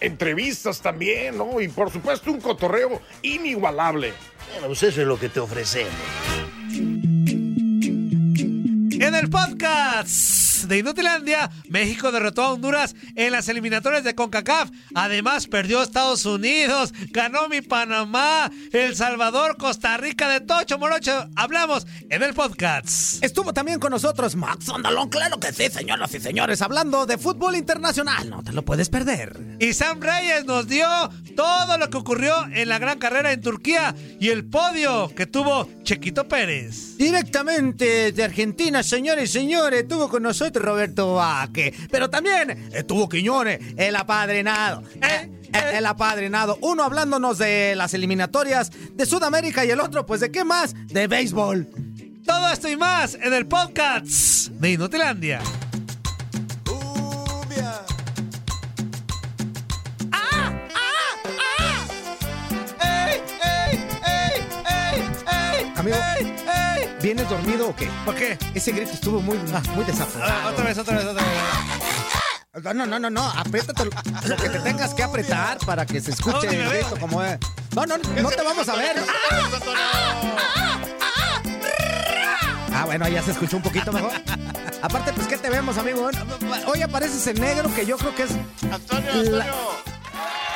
Entrevistas también, ¿no? Y por supuesto un cotorreo inigualable. Bueno, pues eso es lo que te ofrecemos. En el podcast de Inutilandia, México derrotó a Honduras en las eliminatorias de CONCACAF. Además, perdió Estados Unidos, ganó mi Panamá, El Salvador, Costa Rica de Tocho Morocho. Hablamos en el podcast. Estuvo también con nosotros Max Andalón, claro que sí, señoras y señores, hablando de fútbol internacional. No te lo puedes perder. Y Sam Reyes nos dio todo lo que ocurrió en la gran carrera en Turquía y el podio que tuvo Chequito Pérez. Directamente de Argentina, señores y señores, estuvo con nosotros Roberto Vaque. Pero también estuvo Quiñones, el apadrinado. Eh, eh, El apadrinado. Uno hablándonos de las eliminatorias de Sudamérica y el otro, pues, ¿de qué más? De béisbol. Todo esto y más en el podcast de Inutilandia. Amigo, ¿vienes dormido o qué? ¿Por qué? Ese grito estuvo muy, muy desaforado. Ah, otra vez, otra vez, otra vez. No, no, no, no, apriétate lo, que te tengas que apretar para que se escuche No, el grito como es. No, no, no te vamos a ver. Ah, bueno, ya se escuchó un poquito mejor. Aparte, pues, ¿qué te vemos, amigo? Hoy apareces en negro, que yo creo que es... Antonio, La- Antonio. Pero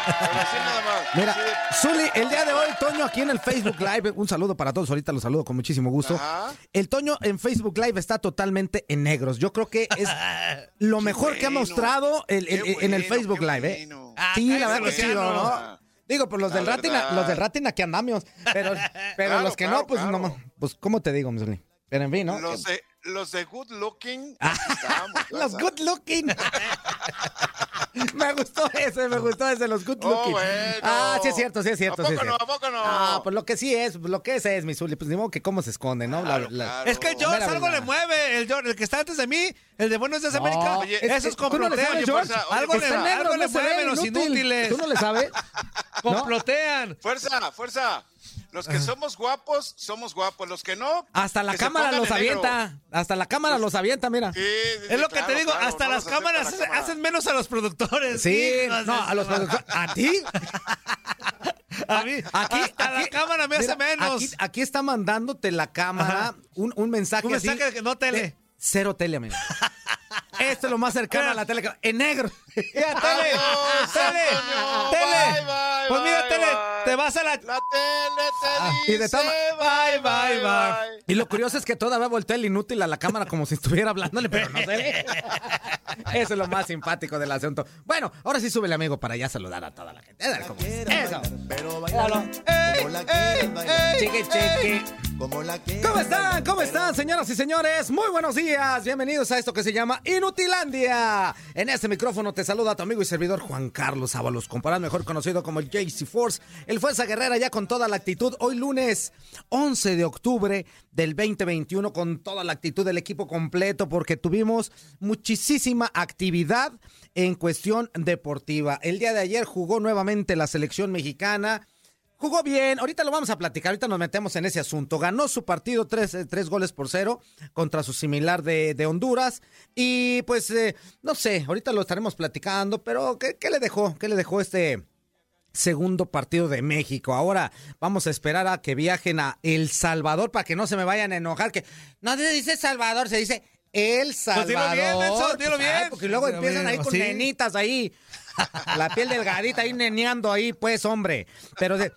así nada más. Mira, de- Zuli, el día de hoy, Toño, aquí en el Facebook Live, un saludo para todos, ahorita los saludo con muchísimo gusto. Ajá. El Toño en Facebook Live está totalmente en negros. Yo creo que es lo mejor que ha mostrado el- el- qué en el Facebook Live, ¿eh? bueno. Ah, Sí, la verdad que sí. ¿no? Digo, pues los La del Ratina, verdad. los del Ratina que andamos, pero, pero Claro, los que claro, no, pues claro. no, pues ¿cómo te digo, Zuli? Pero en fin, ¿no? Los de, los de good looking. aquí estamos, Los good looking. me gustó ese, me gustó ese, los good Oh, looking. bueno. Ah, sí es cierto, sí es cierto. ¿A sí poco es no? cierto. ¿A poco no? Ah, pues lo que sí es, lo que es es, mi Zuli, pues ni modo que cómo se esconde, ¿no? La- Claro, la- claro. Es que el George algo verdad. le mueve. El, George, el que está antes de mí, el de Buenos Días América. Oye, eso es ¿tú no le complotean. George? fuerza, oye, algo le, algo le no mueven los inútil. inútiles. ¿Tú no le sabes? Complotean. Fuerza, fuerza. Los que somos guapos, somos guapos. Los que no. Hasta la cámara los negro. avienta. Hasta la cámara los avienta, mira. Sí, sí, Es lo que te digo, claro, hasta no las cámaras la cámara. hacen menos a los productores. Sí, no, a los productores. ¿A ti? A mí, Aquí, hasta la aquí- cámara me hace menos. Aquí, aquí está mandándote la cámara un, un mensaje Un así. mensaje de que no tele. de cero tele, amigo. Esto es lo más cercano a la tele. En negro. Mira, tele, Adiós, tele, Antonio. tele. Bye, bye, pues mira, bye, tele, te vas a la... La tele te Ah, y de dice toma- bye, bye, bye. Y lo curioso es que todavía voltea el inútil a la cámara como si estuviera hablándole, pero no se ve. Eso es lo más simpático del asunto. Bueno, ahora sí sube el amigo para ya saludar a toda la gente. Dale, ¿cómo es? Eso. Míralo. ¡Ey, ey, ey! Chiqui, chiqui. ¿Cómo están? ¿Cómo están, señoras y señores? Muy buenos días. Bienvenidos a esto que se llama Inutilandia. En este micrófono te saluda tu amigo y servidor Juan Carlos Ábalos, comparado mejor conocido como el JC Force, el Fuerza Guerrera ya con toda la actitud. Hoy lunes 11 de octubre del 2021 con toda la actitud del equipo completo porque tuvimos muchísima actividad en cuestión deportiva. El día de ayer jugó nuevamente la selección mexicana. Jugó bien, ahorita lo vamos a platicar, ahorita nos metemos en ese asunto. Ganó su partido tres, eh, tres goles por cero contra su similar de, de Honduras. Y pues, eh, no sé, ahorita lo estaremos platicando, pero ¿qué, qué le dejó? ¿Qué le dejó este segundo partido de México? Ahora vamos a esperar a que viajen a El Salvador para que no se me vayan a enojar, que no se dice Salvador, se dice El dilo Salvador. bien, Nelson, dilo bien. Ay, porque luego Dilo empiezan ahí con sí. nenitas ahí. La piel delgadita ahí neneando ahí, pues, hombre. Pero de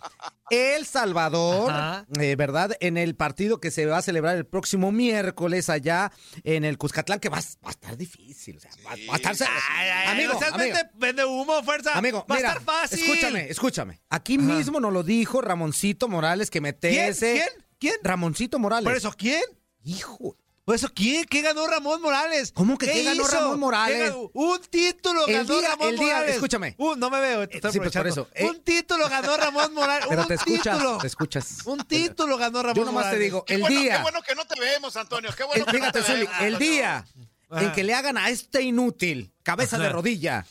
El Salvador, eh, ¿verdad? En el partido que se va a celebrar el próximo miércoles allá en el Cuscatlán, que va, a- va a estar difícil. O sea, va, va a estar... Ay, amigo, vende, vende humo, fuerza. Amigo, va mira, a estar fácil. escúchame, escúchame. Aquí mismo nos lo dijo Ramoncito Morales que ¿Quién? metese. ¿Quién? ¿Quién? Ramoncito Morales. ¿Por eso quién? Hijo. ¿Por eso quién? ¿Qué ganó Ramón Morales? ¿Cómo que qué ganó hizo? Ramón Morales? ¿Qué? Un título El ganó día- Ramón el día- Morales. escúchame. Uh, no me veo, te estoy Sí, pues, por eso, eh. Un título ganó Ramón Morales. Pero un te escuchas, título. te escuchas. Un título ganó Ramón Yo nomás te Morales. digo, Qué el bueno, día, Qué bueno que no te vemos, Antonio. Qué el- bueno que no fíjate, te Zuli, vemos, el día en que le hagan a este inútil, cabeza de rodilla,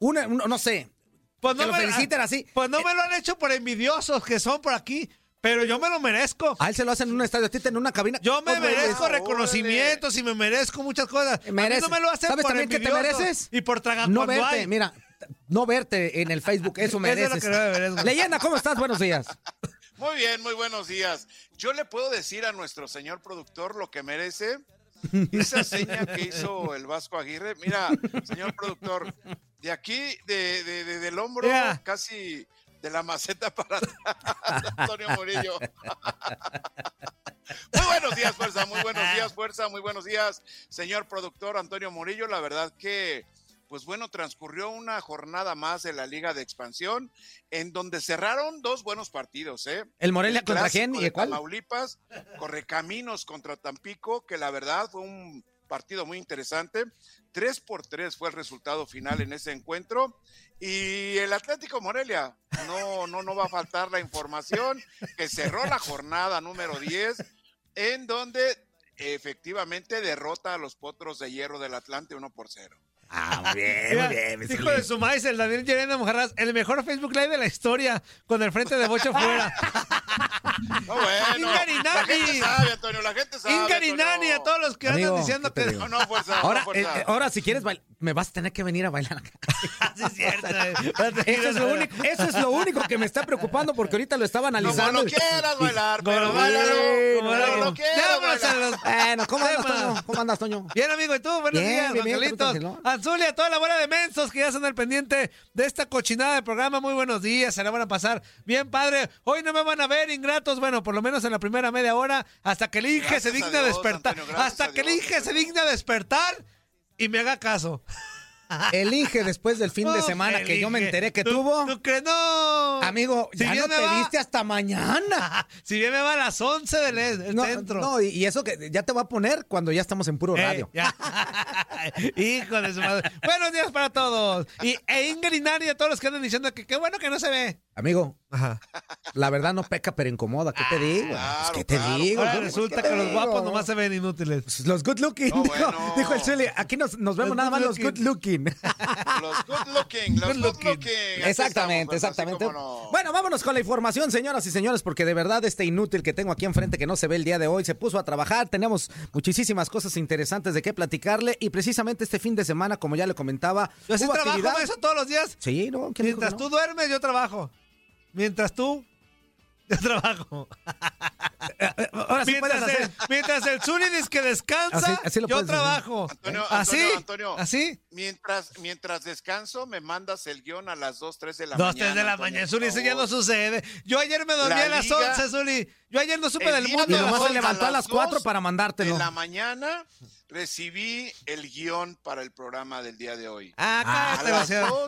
una, un- no sé, Pues que no lo me- feliciten así. Pues no me lo han hecho por envidiosos que son por aquí, pero yo me lo merezco. A él se lo hacen en un estadio, a ti te en una cabina. Yo me merezco reconocimientos y me merezco muchas cosas. A mí no me lo hacen ¿Sabes por también qué te mereces? Y por tragar No verte, hay. mira, no verte en el Facebook, eso Eso es lo mereces. que no me merezco. Leyenda, ¿cómo estás? Buenos días. Muy bien, muy buenos días. Yo le puedo decir a nuestro señor productor lo que merece. Esa seña que hizo el Vasco Aguirre. Mira, señor productor, de aquí, de, de- de- del hombro, casi de la maceta para Antonio Murillo. Muy buenos días, fuerza, muy buenos días, fuerza, muy buenos días, señor productor Antonio Murillo. La verdad que, pues bueno, transcurrió una jornada más de la Liga de Expansión, en donde cerraron dos buenos partidos, ¿eh? ¿El Morelia El contra quién y cuál? Tamaulipas, Correcaminos contra Tampico, que la verdad fue un partido muy interesante. Tres por tres fue el resultado final en ese encuentro. Y el Atlético Morelia, no, no, no va a faltar la información, que cerró la jornada número 10, en donde efectivamente derrota a los potros de hierro del Atlante 1 por 0. Ah, muy bien, Mira, muy bien. hijo de su maíz, el Daniel Llerena Mojarras, el mejor Facebook Live de la historia, con el frente de Bocho fuera. No, bueno, Ingarinani. la gente sabe, Antonio, la gente sabe. Ingarinani a todos los que Amigo, andan diciendo ¿qué te que... digo? No, no, fuerza, Ahora, no, fuerza. eh, ahora si quieres, bail- me vas a tener que venir a bailar acá. Sí, es cierto. Eso es, lo único, eso es lo único que me está preocupando porque ahorita lo estaba Como analizando. lo quieras bailar, pero bailalo. lo- lo quieras a bailar. los- Bueno, ¿cómo andas. Toño? ¿Cómo andas, Toño? Bien, amigo, ¿y tú? Buenos Bien, días, Angelitos. tranquilo. Anzulia, toda la bola de mensos que ya están al pendiente de esta cochinada de programa. Muy buenos días, se la van a pasar bien, padre. Hoy no me van a ver, Bueno, por lo menos en la primera media hora, hasta que el Inge Gracias se a digna Dios, despertar. Antonio, hasta que el Dios, Inge se digna despertar y me haga caso. El Inge después del fin de Uf, semana que yo me enteré que ¿Tú- tuvo. ¿Tú crees? No. Amigo, Si ya bien no te va- viste hasta mañana. Si bien me va a las 11 del e- del No, centro. no, y, y eso que ya te va a poner cuando ya estamos en puro Eh, radio. Hijo de su madre. Buenos días para todos. Y e Ingrid y Nari, a todos los que andan diciendo que qué bueno que no se ve. Amigo, Ajá. la verdad no peca, pero incomoda. ¿Qué te digo? claro, Pues, ¿Qué te claro. digo? Ahora ¿Qué resulta te que los digo? guapos nomás se ven inútiles. Pues, Los good looking. No, dijo, bueno. dijo el Chile. Aquí nos, nos vemos Los nada más los good looking. Los good looking, los Good good looking. Exactamente, estamos, pues, exactamente. no. Bueno, vámonos con la información, señoras y señores, porque de verdad este inútil que tengo aquí enfrente que no se ve el día de hoy se puso a trabajar. Tenemos muchísimas cosas interesantes de qué platicarle y precisamente este fin de semana, como ya le comentaba, Yo sí trabajo eso todos los días. Sí, ¿no? ¿Quién dijo que Mientras no? tú duermes, yo trabajo. Mientras tú, yo trabajo. Ahora sí puedes mientras, hacer. el, mientras el Zuli dice que descansa, Así- así yo trabajo. Antonio, así, Antonio, Antonio. así. Mientras, mientras descanso, me mandas el guion a las 2, 3 de la Dos, mañana. tres de la Antonio, mañana, Zuli, eso ya no sucede. Yo ayer me dormí La a las liga- 11, Zuli. Yo ayer no supe El del mundo. Y a las nomás se 11. levantó a las dos 4 para mandártelo. De la mañana recibí el guion para el programa del día de hoy. Ah, A cállate, las Luciano.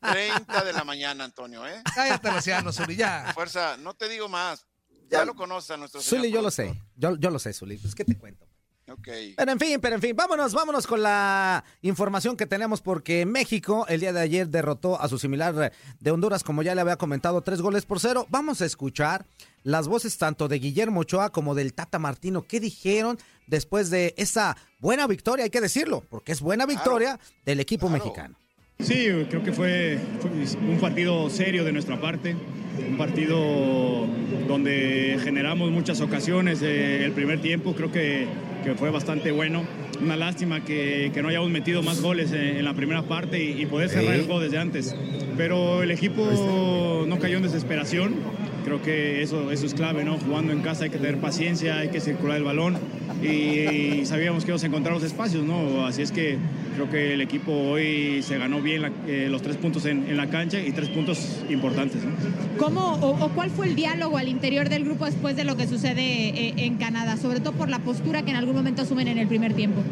2.30 de la mañana, Antonio, ¿eh? Cállate, Luciano, Zuli, ya. Fuerza, no te digo más. Ya lo conoces a nuestro señor Zuli, yo lo sé. Yo, yo lo sé, Zuli. Pues, ¿qué te cuento? Ok. Pero en fin, pero en fin, vámonos, vámonos con la información que tenemos porque México el día de ayer derrotó a su similar de Honduras, como ya le había comentado, tres goles por cero. Vamos a escuchar las voces tanto de Guillermo Ochoa como del Tata Martino. ¿Qué dijeron después de esa buena victoria? Hay que decirlo, porque es buena victoria del equipo claro. mexicano. Sí, creo que fue, fue un partido serio de nuestra parte, un partido donde generamos muchas ocasiones. eh, el primer tiempo creo que, que fue bastante bueno. Una lástima que, que no hayamos metido más goles en, en la primera parte y, y poder cerrar Sí. el juego desde antes. Pero el equipo no cayó en desesperación. Creo que eso, eso es clave, ¿no? Jugando en casa hay que tener paciencia, hay que circular el balón y, sabíamos que íbamos a encontrar los espacios, ¿no? Así es que creo que el equipo hoy se ganó bien la- eh, los tres puntos en, en la cancha y tres puntos importantes, ¿no? ¿Cómo o, o cuál fue el diálogo al interior del grupo después de lo que sucede eh, en Canadá? Sobre todo por la postura que en algún momento asumen en el primer tiempo.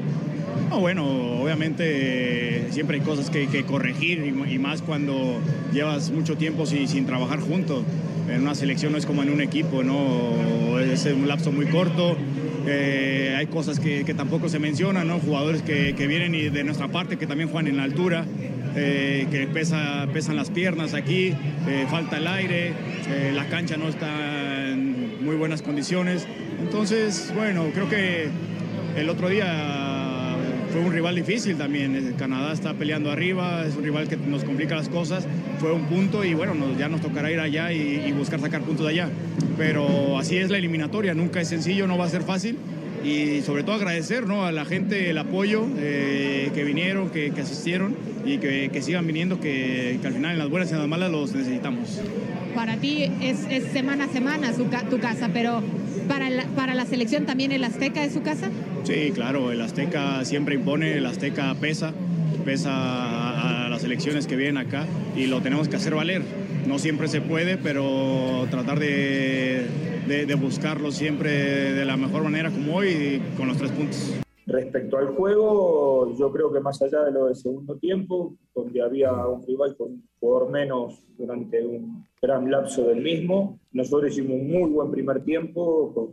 No, bueno, obviamente eh, siempre hay cosas que, que corregir y, y más cuando llevas mucho tiempo sin, sin trabajar juntos. En una selección no es como en un equipo, ¿no? Es un lapso muy corto. eh, hay cosas que, que tampoco se mencionan, ¿no? Jugadores que, que vienen y de nuestra parte que también juegan en la altura, eh, que pesa, pesan las piernas aquí, eh, falta el aire, eh, la cancha no está en muy buenas condiciones. Entonces, bueno, creo que el otro día fue un rival difícil también. Eh, Canadá está peleando arriba, es un rival que nos complica las cosas. Fue un punto y bueno, ya nos tocará ir allá y, buscar sacar puntos de allá. Pero así es la eliminatoria, nunca es sencillo, no va a ser fácil. Y sobre todo agradecer ¿no? a la gente el apoyo eh, que vinieron, que, asistieron y que, sigan viniendo, que, al final en las buenas y en las malas los necesitamos. Para ti es, semana a semana su tu casa, pero para la, para la selección también el Azteca es su casa. Sí, claro, el Azteca siempre impone, el Azteca pesa, pesa a, las elecciones que vienen acá y lo tenemos que hacer valer. No siempre se puede, pero tratar de, de- de buscarlo siempre de la mejor manera como hoy con los tres puntos. Respecto al juego, yo creo que más allá de lo del segundo tiempo, donde había un rival con jugador menos durante un gran lapso del mismo, nosotros hicimos un muy buen primer tiempo, con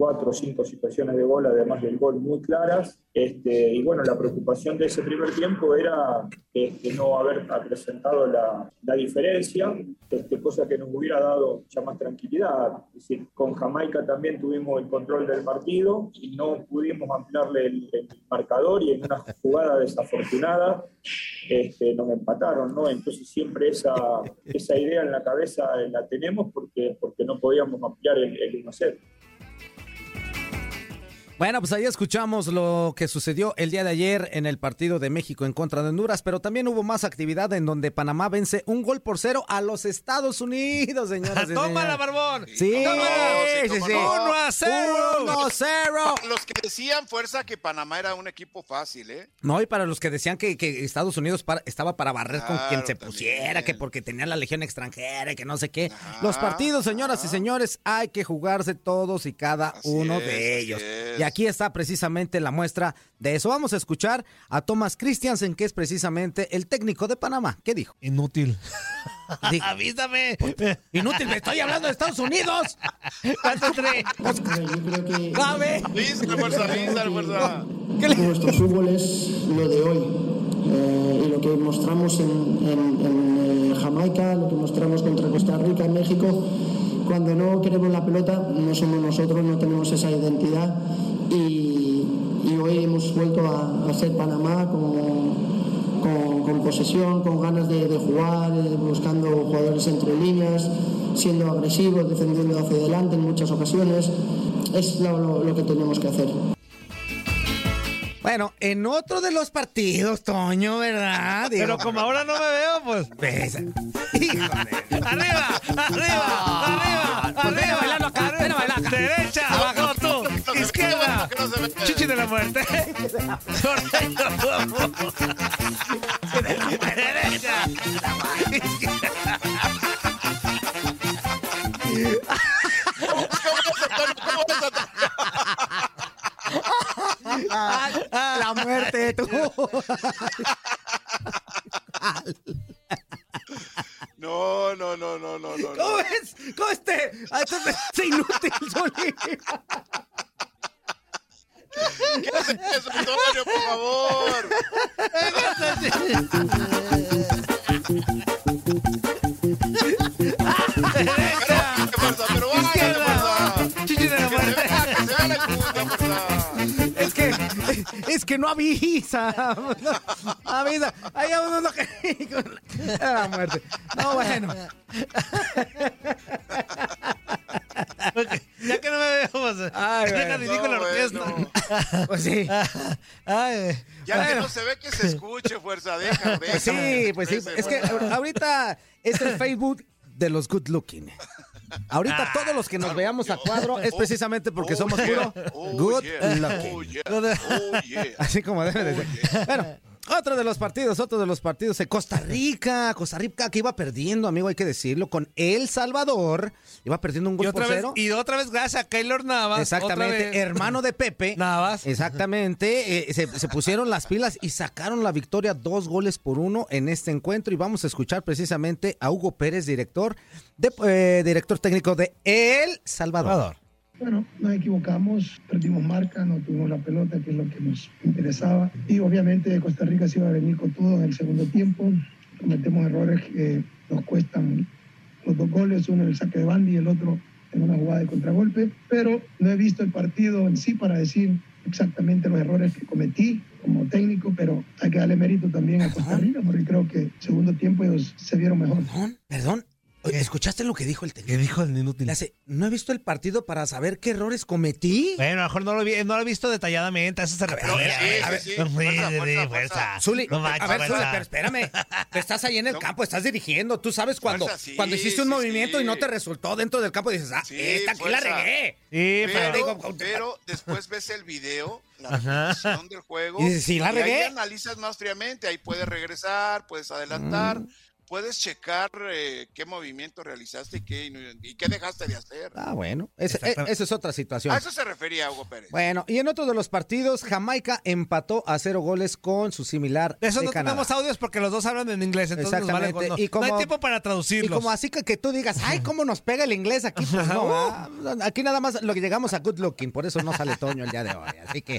cuatro o cinco situaciones de gol, además del gol muy claras. Este, y bueno, la preocupación de ese primer tiempo era este, no haber acrecentado la, la diferencia, este, cosa que nos hubiera dado ya más tranquilidad. Es decir, con Jamaica también tuvimos el control del partido y no pudimos ampliarle el, el marcador y en una jugada desafortunada este, nos empataron, ¿no? Entonces siempre esa, esa idea en la cabeza la tenemos porque, porque no podíamos ampliar el, el 1-0. Bueno, pues ahí escuchamos lo que sucedió el día de ayer en el partido de México en contra de Honduras, pero también hubo más actividad en donde Panamá vence un gol por cero a los Estados Unidos, señoras y ¡Tómala, señores. barbón! Sí, sí, sí, sí. no. ¡Uno a cero! ¡Uno a cero! Para Los que decían fuerza que Panamá era un equipo fácil, ¿eh? No, y para los que decían que, que Estados Unidos para- estaba para barrer con Claro, quien se también. pusiera, que porque tenía la legión extranjera y que no sé qué. Los partidos, señoras y señores, hay que jugarse todos y cada Así uno es, de así ellos. es. Y aquí está precisamente la muestra de eso. Vamos a escuchar a Thomas Christiansen, que es precisamente el técnico de Panamá. ¿Qué dijo? Inútil. Dijo, Avísame. Inútil, me estoy hablando de Estados Unidos. ¿Cuánto trae? Yo creo que ¡Cabe! Avísale, fuerza, fuerza. nuestro fútbol es lo de hoy. Eh, y lo que mostramos en, en- en, eh, Jamaica, lo que mostramos contra Costa Rica, en México, cuando no queremos la pelota, no somos nosotros, no tenemos esa identidad. Y, hoy hemos vuelto a, a ser Panamá con, posesión, con ganas de, jugar, eh, buscando jugadores entre líneas, siendo agresivos, defendiendo hacia adelante en muchas ocasiones. Es lo que tenemos que hacer. Bueno, en otro de los partidos, Toño, ¿verdad? Digo, Pero como ahora no me veo, pues. Pues, híjole. ¡Arriba! ¡Arriba! ¡Arriba! Pues ven a ¡Arriba! bailarlo acá, ven a bailar acá. Derecha, abajo tú. Izquierda. Chichi de la muerte. Derecha. ¿Cómo vas a Toño? ¿Cómo vas a Toño? La muerte, tú. No, no, no, no, no, no. no. ¿Cómo es? ¿Cómo este? Ah, esto avisa. No, avisa. Hay uno que. La muerte. No, bueno. Ya que no me veo, pues. Ay, Deja bueno. ridículo la No, orquesta. Pues sí. Ay. Ya que no se ve que se escuche, fuerza, déjalo, déjalo. Pues sí, pues sí. Es que ahorita es el Facebook de los good looking. Ahorita todos los que nos veamos a cuadro es precisamente porque somos puro good lucky. Así como debe de ser. Bueno, otro de los partidos, otro de los partidos de Costa Rica. Costa Rica que iba perdiendo, amigo, hay que decirlo, con El Salvador. Iba perdiendo un Y gol otra, por vez, cero. y otra vez gracias a Keylor Navas. Exactamente, otra vez. hermano de Pepe. Navas. Exactamente, eh, se, se pusieron las pilas y sacaron la victoria dos goles por uno en este encuentro y vamos a escuchar precisamente a Hugo Pérez, director, de, eh, director técnico de El Salvador. Bueno, nos equivocamos, perdimos marca, no tuvimos la pelota, que es lo que nos interesaba. Y obviamente Costa Rica se iba a venir con todo en el segundo tiempo. Cometemos errores que nos cuestan los dos goles, uno en el saque de banda y el otro en una jugada de contragolpe. Pero no he visto el partido en sí para decir exactamente los errores que cometí como técnico, pero hay que darle mérito también a Costa Rica, porque creo que el segundo tiempo ellos se vieron mejor. Perdón, oye, ¿escuchaste lo que dijo el técnico? ¿Qué dijo el inútil? Le hace, no he visto el partido para saber qué errores cometí. Bueno, a lo mejor no lo, vi, no lo he visto detalladamente, a eso se refiere. A ver, no. Zuli, No manches, a ver, Zuli, fuerza. pero espérame. Estás ahí en el campo, estás dirigiendo. Tú sabes cuando, Fuerza, sí, cuando hiciste un sí, movimiento sí. y no te resultó dentro del campo, dices, ah, Sí, esta aquí la regué. Sí, pero, digo, pero después ves el video, la repetición del juego, Y dices, "Sí, la ahí regué". analizas más fríamente, ahí puedes regresar, puedes adelantar, Mm. Puedes checar eh, qué movimiento realizaste y qué, y qué dejaste de hacer. Ah, bueno, e- esa es otra situación. A eso se refería Hugo Pérez. Bueno, y en otro de los partidos, Jamaica empató a cero goles con su similar De eso de no Canadá. tenemos audios porque los dos hablan en inglés, entonces nos vale Exactamente. con- no, Y como- no hay tiempo para traducirlos. Y como así que, que tú digas, ay, cómo nos pega el inglés aquí, pues no, ah, aquí nada más lo que llegamos a good looking, por eso no sale Toño el día de hoy. Así que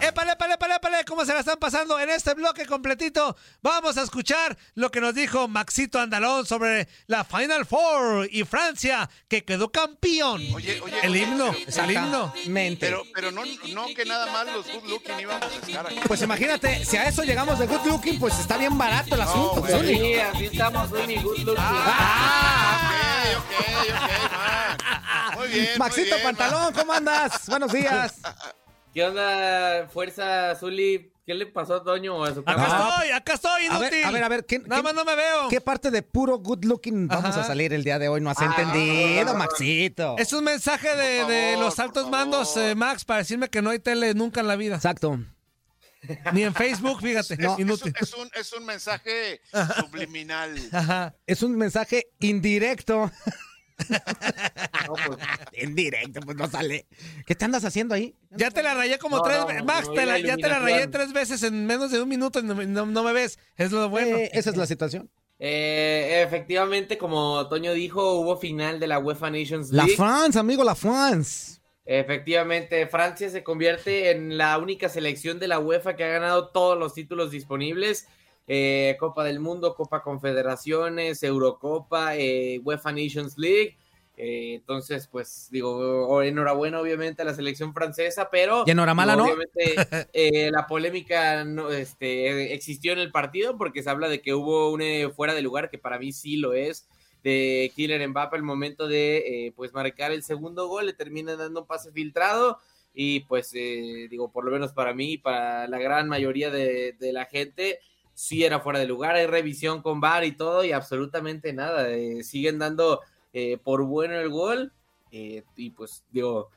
¡Épale, épale, épale, épale! ¿Cómo se la están pasando en este bloque completito? Vamos a escuchar lo que nos dijo Maxito Andalón sobre la Final Four y Francia, que quedó campeón. Oye, oye, el oye, himno, el himno. Pero, pero no, no que nada más los good looking íbamos a estar aquí. Pues imagínate, si a eso llegamos de good looking, pues está bien barato el asunto, güey. Zuli. Sí, así estamos, Zuli, good looking. Ah, ok, ok, ok, Max. Muy bien, muy Maxito bien, Pantalón, ¿cómo andas? Buenos días. ¿Qué onda, fuerza, Zuli? ¿Qué le pasó a Toño o a su Acá cámara? estoy, acá estoy, A ver, inútil. a ver, a ver, ¿qué, Nada qué- más no me veo. ¿Qué parte de puro good looking vamos Ajá. a salir el día de hoy? No has Ah, entendido, Maxito. Es un mensaje de, los altos mandos, eh, Max, para decirme que no hay tele nunca en la vida. Exacto. Ni en Facebook, fíjate. Es, es inútil. un, es, un, es un mensaje subliminal. Ajá. Es un mensaje indirecto. No, pues, Indirecto, pues no sale. ¿Qué te andas haciendo ahí? Ya te la rayé como No, tres veces. no, Max, no, te la- la ya te la rayé tres veces en menos de un minuto y no, no- no me ves. Es lo bueno. Eh, esa es la situación. eh, efectivamente, como Toño dijo, hubo final de la UEFA Nations La League. France, amigo, la France. Efectivamente, Francia se convierte en la única selección de la UEFA que ha ganado todos los títulos disponibles. eh, Copa del Mundo, Copa Confederaciones, Eurocopa, eh, UEFA Nations League. Eh, entonces, pues digo, enhorabuena obviamente a la selección francesa, pero... Y enhoramala, ¿no? Obviamente eh, la polémica no, este, existió en el partido porque se habla de que hubo un eh, fuera de lugar, que para mí sí lo es, de Kylian Mbappé al momento de eh, pues marcar el segundo gol, le termina dando un pase filtrado y pues eh, digo, por lo menos para mí y para la gran mayoría de, de la gente, sí era fuera de lugar, hay revisión con VAR y todo y absolutamente nada, eh, siguen dando eh, por bueno el gol eh, y pues digo,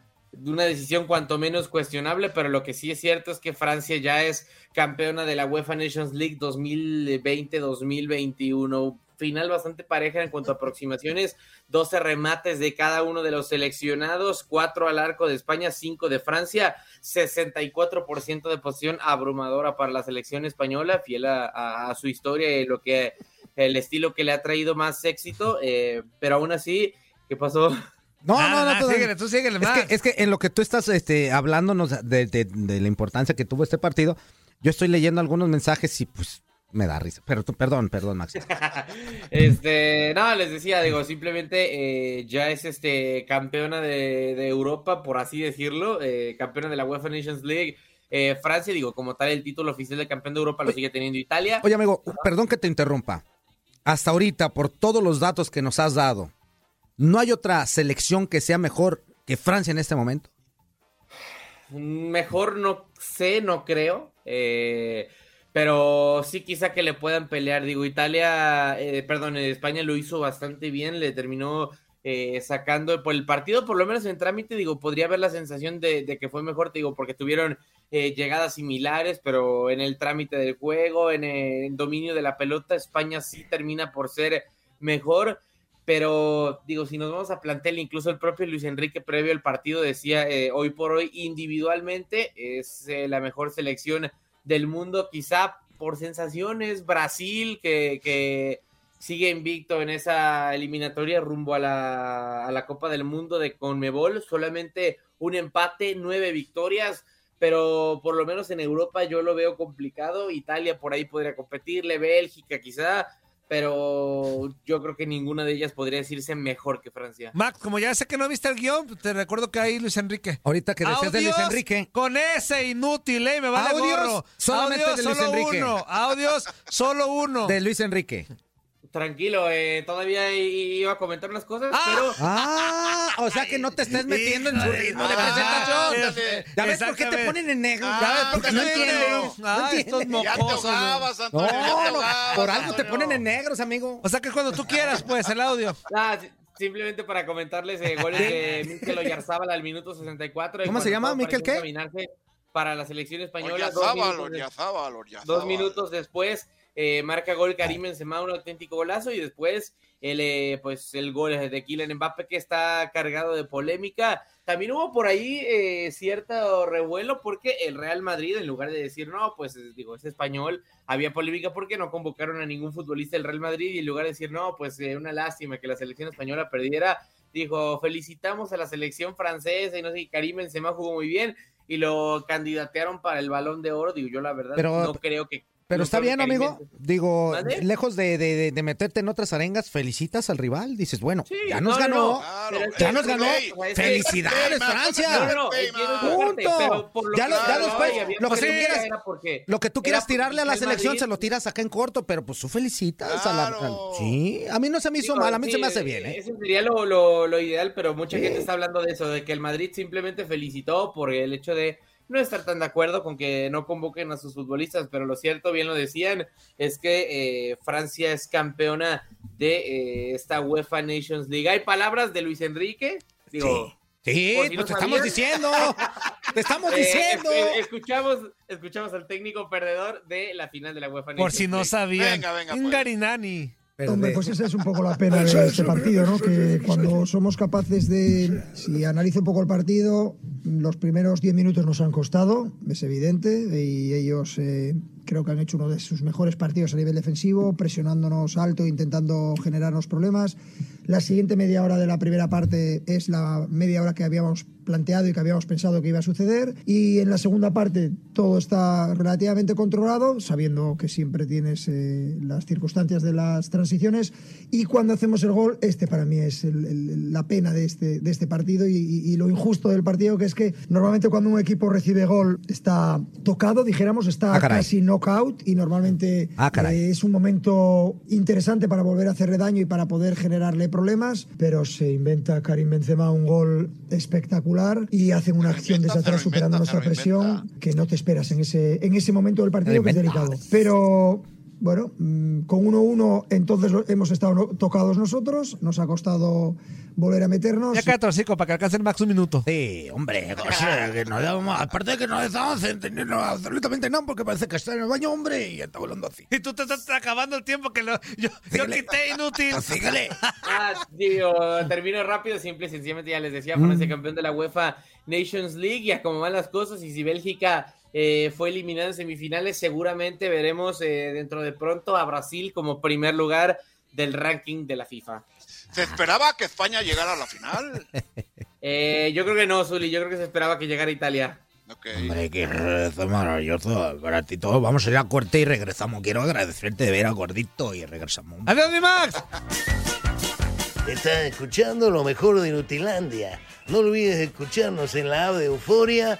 una decisión cuanto menos cuestionable, pero lo que sí es cierto es que Francia ya es campeona de la UEFA Nations League 2020-2021. Final bastante pareja en cuanto a aproximaciones, 12 remates de cada uno de los seleccionados, 4 al arco de España, 5 de Francia, 64% de posición abrumadora para la selección española, fiel a, su historia y lo que el estilo que le ha traído más éxito, eh, pero aún así, ¿qué pasó? No, Nada, no, no. nada, tú- síguele, tú síguele es, que, es que en lo que tú estás este, hablándonos de, de- de la importancia que tuvo este partido, yo estoy leyendo algunos mensajes y pues me da risa. Pero tú, perdón, perdón, Max. Este, no, les decía, digo, simplemente eh, ya es este campeona de, de Europa, por así decirlo, eh, campeona de la UEFA Nations League, eh, Francia, digo, como tal, el título oficial de campeón de Europa lo sigue teniendo Italia. Oye, amigo, perdón que te interrumpa. Hasta ahorita, por todos los datos que nos has dado, ¿no hay otra selección que sea mejor que Francia en este momento? Mejor no sé, no creo. Eh, pero sí quizá que le puedan pelear. Digo, Italia, eh, perdón, España lo hizo bastante bien, le terminó eh, sacando por el partido, por lo menos en trámite, digo, podría haber la sensación de, de que fue mejor, te digo, porque tuvieron eh, llegadas similares, pero en el trámite del juego, en el dominio de la pelota, España sí termina por ser mejor. Pero digo, si nos vamos a plantear, incluso el propio Luis Enrique previo al partido decía, eh, hoy por hoy individualmente es eh, la mejor selección del mundo, quizá por sensaciones, Brasil, que, que sigue invicto en esa eliminatoria rumbo a la, a la Copa del Mundo de Conmebol, solamente un empate, nueve victorias, pero por lo menos en Europa yo lo veo complicado, Italia por ahí podría competirle, Bélgica quizá, pero yo creo que ninguna de ellas podría decirse mejor que Francia. Max, como ya sé que no viste el guion, te recuerdo que hay Luis Enrique. Ahorita que decías de Luis Enrique. Con ese inútil, ¿eh? Me vale Audios gorro. solamente Audios, de Luis solo Enrique. uno. Audios, solo uno. De Luis Enrique. Tranquilo, eh, todavía iba a comentar unas cosas, pero... Ah, o sea que no te estés metiendo en su ritmo de presentación. ¿Ya ves por qué te ponen en negro? Ah, ¿Ya ves por qué no entiendes? Ah, estos Ya te mocosos. No, Antonio, ya te no, ahogabas, por algo te ponen en negros, amigo. O sea que cuando tú quieras, pues, el audio. Ah, si- simplemente para comentarles eh, goles de Mikel Oyarzábal al minuto 64. y ¿Cómo se llama? ¿Mikel qué? Para la selección española. de- Oryazábal, Oryazábal. Dos minutos después eh, marca gol Karim Benzema, un auténtico golazo y después el, eh, pues el gol de Kylian Mbappé que está cargado de polémica. También hubo por ahí eh, cierto revuelo porque el Real Madrid en lugar de decir no, pues digo, es español, había polémica porque no convocaron a ningún futbolista del Real Madrid y en lugar de decir no, pues eh, una lástima que la selección española perdiera, dijo felicitamos a la selección francesa y no sé, y Karim Benzema jugó muy bien y lo candidatearon para el Balón de Oro, digo yo la verdad Pero- no creo que Pero está bien, amigo. Digo, lejos de, de- de meterte en otras arengas, felicitas al rival. Dices, bueno, Sí, ya nos no, no, ganó. no. Claro, Ya nos ganó. ¡Felicidades, Francia! No, Punto. Ya que lo- que tú quieras- Lo que tú era quieras tirarle a la el selección Madrid- se lo tiras acá en corto, pero pues tú felicitas a la. Sí, a mí no se me hizo Digo, mal, a mí se me hace bien, ¿eh? Eso sería lo, lo- lo ideal, pero mucha Sí. gente está hablando de eso, de que el Madrid simplemente felicitó por el hecho de no estar tan de acuerdo con que no convoquen a sus futbolistas, pero lo cierto, bien lo decían, es que eh, Francia es campeona de eh, esta UEFA Nations League. ¿Hay palabras de Luis Enrique? Digo, Sí, por si pues no te estamos diciendo. Te estamos eh, diciendo. es- escuchamos, escuchamos al técnico perdedor de la final de la UEFA Por Nations si no League. sabían. Venga, venga, pues. Hombre, pues esa es un poco la pena de este partido, ¿no? Que cuando somos capaces de, si analizo un poco el partido, los primeros 10 minutos nos han costado, es evidente, y ellos eh, creo que han hecho uno de sus mejores partidos a nivel defensivo, presionándonos alto, intentando generarnos problemas. La siguiente media hora de la primera parte es la media hora que habíamos planteado y que habíamos pensado que iba a suceder. Y en la segunda parte todo está relativamente controlado, sabiendo que siempre tienes eh, las circunstancias de las transiciones. Y cuando hacemos el gol, este para mí es el- el- la pena de este, de este partido y, y- y lo injusto del partido, que es que normalmente cuando un equipo recibe gol está tocado, dijéramos, está Ah, casi knockout y normalmente Ah, eh, es un momento interesante para volver a hacerle daño y para poder generarle problemas, pero se inventa Karim Benzema un gol espectacular y hacen una acción desde atrás superando nuestra presión que no te esperas en ese, en ese momento del partido que es delicado. Pero bueno, mm, con 1-1 entonces hemos estado tocados nosotros, nos ha costado volver a meternos. Ya cállate, hocico, para que alcance el Max un minuto. Sí, hombre, que no damos- aparte de que no estamos entendiendo absolutamente nada, porque parece que está en el baño, hombre, y está hablando así. Y tú te estás acabando el tiempo que lo, yo, yo quité inútil. Síguele. Ah, digo, termino rápido, simple y sencillamente ya les decía, Mm. Francia campeón de la UEFA Nations League, ya como van las cosas, y si Bélgica eh, fue eliminada en semifinales, seguramente veremos eh, dentro de pronto a Brasil como primer lugar del ranking de la FIFA. ¿Se esperaba que España llegara a la final? Eh, yo creo que no, Zuli, yo creo que se esperaba que llegara Italia. Hombre, que es maravilloso. Para ti todo, vamos a ir a corte y regresamos. Quiero agradecerte de ver a Gordito y regresamos. Adiós, mi Max. Estás escuchando lo mejor de Nutilandia. No olvides escucharnos en la app de Euforia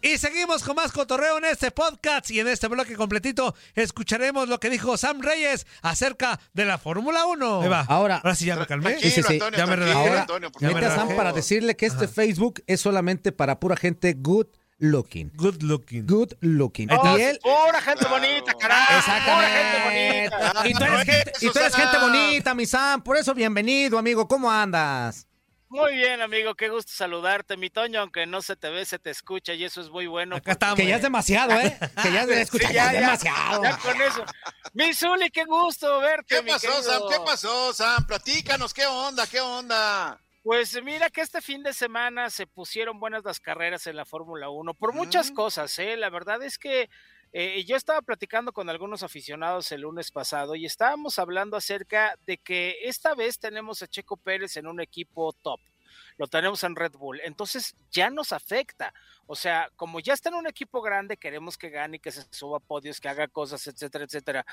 Y seguimos con más cotorreo en este podcast y en este bloque completito escucharemos lo que dijo Sam Reyes acerca de la Fórmula 1. Ahí va. Ahora, Ahora sí ya me calmé. Sí, sí, sí. Ya me relajé. Ahora, Ya me Sam, para decirle que este Facebook es solamente para pura gente good looking. Good looking. Good looking. Oh, y él... Pura gente bonita, carajo. Pura gente bonita. Y tú eres gente, y tú eres gente bonita, mi Sam. Por eso, bienvenido, amigo. ¿Cómo andas? Muy bien, amigo, qué gusto saludarte, mi Toño, aunque no se te ve, se te escucha y eso es muy bueno. Acá Que ya es demasiado, ¿eh? Que ya se escucha, ya es demasiado. Ya con eso. Mi Zuli, qué gusto verte, ¿Qué mi pasó, querido. Sam? ¿Qué pasó, Sam? Platícanos, ¿qué onda? ¿Qué onda? Pues mira que este fin de semana se pusieron buenas las carreras en la Fórmula 1 por muchas cosas, ¿eh? La verdad es que eh, yo estaba platicando con algunos aficionados el lunes pasado y estábamos hablando acerca de que esta vez tenemos a Checo Pérez en un equipo top. Lo tenemos en Red Bull. Entonces ya nos afecta. O sea, como ya está en un equipo grande, queremos que gane, que se suba a podios, que haga cosas, etcétera, etcétera.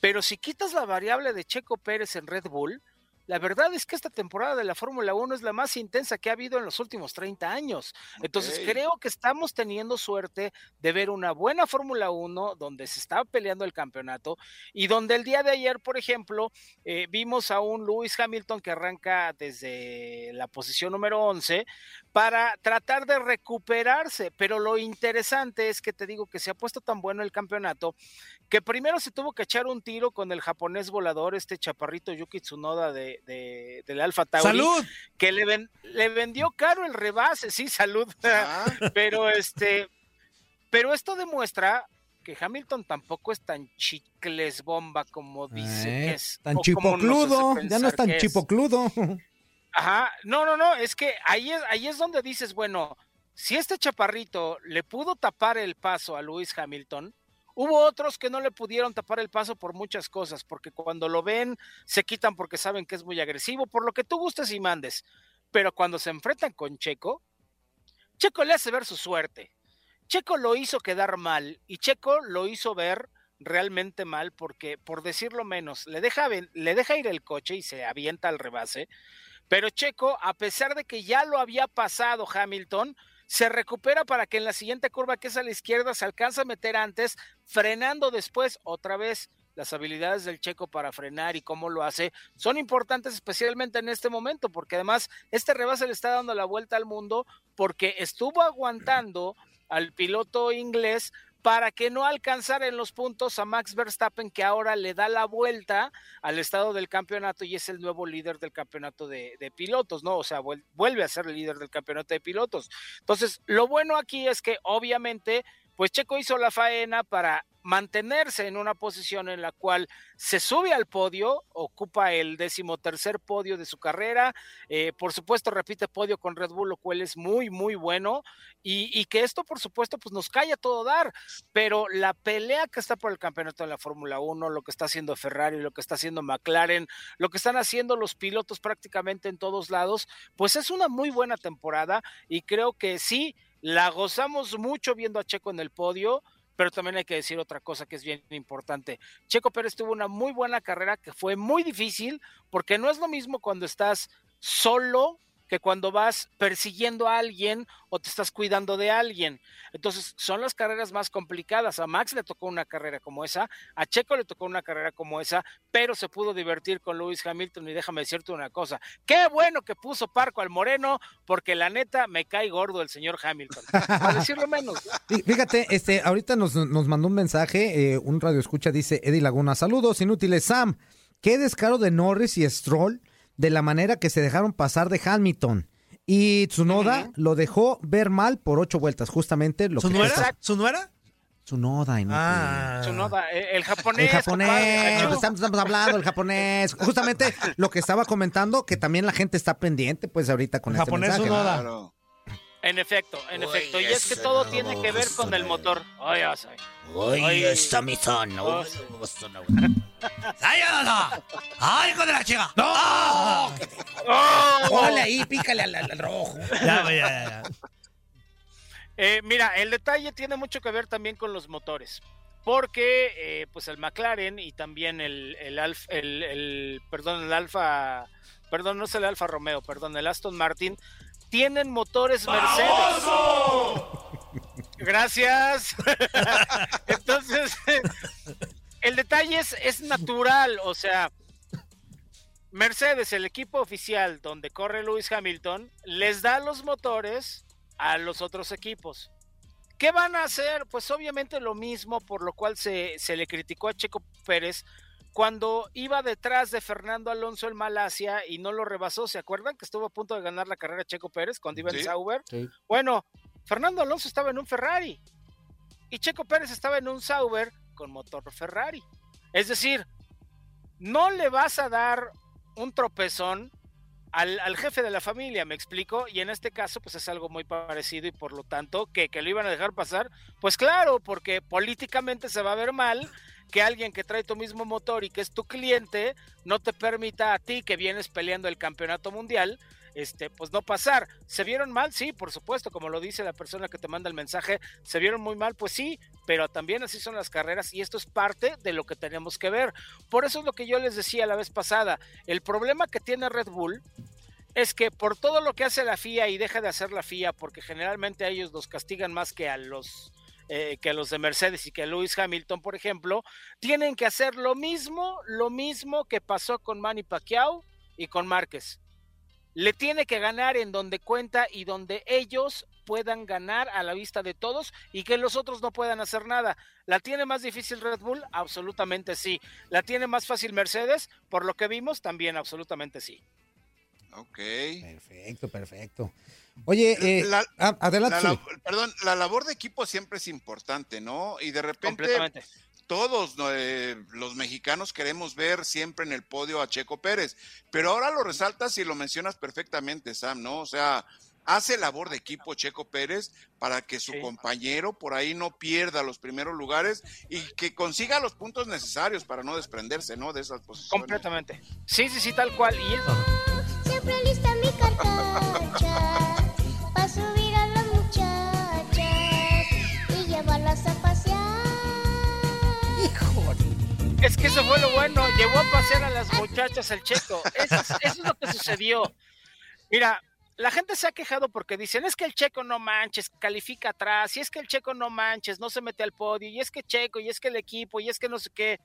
Pero si quitas la variable de Checo Pérez en Red Bull, la verdad es que esta temporada de la Fórmula 1 es la más intensa que ha habido en los últimos 30 años. Entonces creo que estamos teniendo suerte de ver una buena Fórmula 1 donde se está peleando el campeonato y donde el día de ayer, por ejemplo, eh, vimos a un Lewis Hamilton que arranca desde la posición número 11 para tratar de recuperarse. Pero lo interesante es que te digo que se ha puesto tan bueno el campeonato que primero se tuvo que echar un tiro con el japonés volador, este chaparrito Yuki Tsunoda de, de- del Alfa Tauri. ¡Salud! Que le, ven- le vendió caro el rebase, sí, salud. pero este, pero esto demuestra que Hamilton tampoco es tan chicles bomba como dice que Eh, es. tan chipocludo. Ya no es tan chipocludo. Ajá, no, no, no, es que ahí es, ahí es donde dices, bueno, si este chaparrito le pudo tapar el paso a Lewis Hamilton, hubo otros que no le pudieron tapar el paso por muchas cosas, porque cuando lo ven se quitan porque saben que es muy agresivo, por lo que tú gustes y mandes, pero cuando se enfrentan con Checo, Checo le hace ver su suerte. Checo lo hizo quedar mal y Checo lo hizo ver realmente mal porque, por decirlo menos, le deja, le deja ir el coche y se avienta al rebase. Pero Checo, a pesar de que ya lo había pasado Hamilton, se recupera para que en la siguiente curva que es a la izquierda se alcanza a meter antes, frenando después otra vez. Las habilidades del Checo para frenar y cómo lo hace son importantes especialmente en este momento, porque además este rebase le está dando la vuelta al mundo porque estuvo aguantando al piloto inglés para que no alcanzara en los puntos a Max Verstappen, que ahora le da la vuelta al estado del campeonato y es el nuevo líder del campeonato de, de pilotos, ¿no? O sea, vuel- vuelve a ser el líder del campeonato de pilotos. Entonces, lo bueno aquí es que obviamente, pues Checo hizo la faena para mantenerse en una posición en la cual se sube al podio, ocupa el decimotercer podio de su carrera, eh, por supuesto repite podio con Red Bull, lo cual es muy, muy bueno, y, que esto por supuesto pues nos calla todo dar, pero la pelea que está por el campeonato de la Fórmula 1, lo que está haciendo Ferrari, lo que está haciendo McLaren, lo que están haciendo los pilotos prácticamente en todos lados, pues es una muy buena temporada y creo que sí, la gozamos mucho viendo a Checo en el podio, pero también hay que decir otra cosa que es bien importante. Checo Pérez tuvo una muy buena carrera que fue muy difícil porque no es lo mismo cuando estás solo que cuando vas persiguiendo a alguien o te estás cuidando de alguien. Entonces, son las carreras más complicadas. A Max le tocó una carrera como esa, a Checo le tocó una carrera como esa, pero se pudo divertir con Lewis Hamilton y déjame decirte una cosa, qué bueno que puso Parco al Moreno, porque la neta me cae gordo el señor Hamilton. Para decirlo menos. ¿no? Fí- Fíjate, este, ahorita nos, nos mandó un mensaje, eh, un radio escucha, dice Eddie Laguna, saludos inútiles, Sam, qué descaro de Norris y Stroll de la manera que se dejaron pasar de Hamilton. Y Tsunoda lo dejó ver mal por ocho vueltas, justamente lo ¿Su que tú nuera? estás- ¿Su nuera? Tsunoda, inútil. Ah. Tsunoda, el japonés. El japonés, compadre, pues, estamos, estamos hablando del japonés. Justamente lo que estaba comentando, que también la gente está pendiente, pues ahorita con El este japonés mensaje. Tsunoda. Claro. En efecto, en efecto. Y es que todo tiene que ver con el motor. Ay, ya sé. Ay. mi son. Oh. ¡Ay, no, no! ¡Ay, hijo de la chica! ¡No! ¡Oh! Órale ahí, pícale al, al rojo. Ya, ya, ya, ya. Eh, mira, el detalle tiene mucho que ver también con los motores. Porque, eh, pues el McLaren y también el, el, Alf- el, el- perdón, el Alfa, perdón, no es el Alfa Romeo, perdón, el Aston Martin, tienen motores Mercedes. Gracias. Entonces, el detalle es, es natural, o sea, Mercedes, el equipo oficial donde corre Lewis Hamilton, les da los motores a los otros equipos. ¿Qué van a hacer? Pues obviamente lo mismo por lo cual se, se le criticó a Checo Pérez cuando iba detrás de Fernando Alonso en Malasia y no lo rebasó. ¿Se acuerdan que estuvo a punto de ganar la carrera Checo Pérez cuando iba en Sí. Sauber? Sí. Bueno, Fernando Alonso estaba en un Ferrari y Checo Pérez estaba en un Sauber con motor Ferrari. Es decir, no le vas a dar un tropezón al, al jefe de la familia, me explico, y en este caso pues es algo muy parecido y por lo tanto que, que lo iban a dejar pasar, pues claro, porque políticamente se va a ver mal que alguien que trae tu mismo motor y que es tu cliente no te permita a ti que vienes peleando el campeonato mundial, este, pues no pasar. ¿Se vieron mal? Sí, por supuesto, como lo dice la persona que te manda el mensaje, ¿se vieron muy mal? Pues sí, pero también así son las carreras y esto es parte de lo que tenemos que ver. Por eso es lo que yo les decía la vez pasada, el problema que tiene Red Bull es que por todo lo que hace la FIA y deja de hacer la FIA, porque generalmente a ellos los castigan más que a los eh, que los de Mercedes y que Lewis Hamilton, por ejemplo, tienen que hacer lo mismo, lo mismo que pasó con Manny Pacquiao y con Márquez. Le tiene que ganar en donde cuenta y donde ellos puedan ganar a la vista de todos y que los otros no puedan hacer nada. ¿La tiene más difícil Red Bull? Absolutamente sí. ¿La tiene más fácil Mercedes? Por lo que vimos, también absolutamente sí. Ok. Perfecto, perfecto. Oye, eh, La- ah, adelante. La perdón, la labor de equipo siempre es importante, ¿no? Y de repente Completamente. Todos eh, los mexicanos queremos ver siempre en el podio a Checo Pérez, pero ahora lo resaltas y lo mencionas perfectamente, Sam, ¿no? O sea, hace labor de equipo Checo Pérez para que su Sí. compañero por ahí no pierda los primeros lugares y que consiga los puntos necesarios para no desprenderse, ¿no? De esas posiciones. Completamente. Sí, sí, sí, tal cual. Y es- Siempre lista mi carcacha Es que eso fue lo bueno, llevó a pasear a las muchachas el checo. Eso es, eso es lo que sucedió. Mira, la gente se ha quejado porque dicen, es que el checo no manches, califica atrás, y es que el checo no manches, no se mete al podio, y es que checo, y es que el equipo, y es que no sé qué.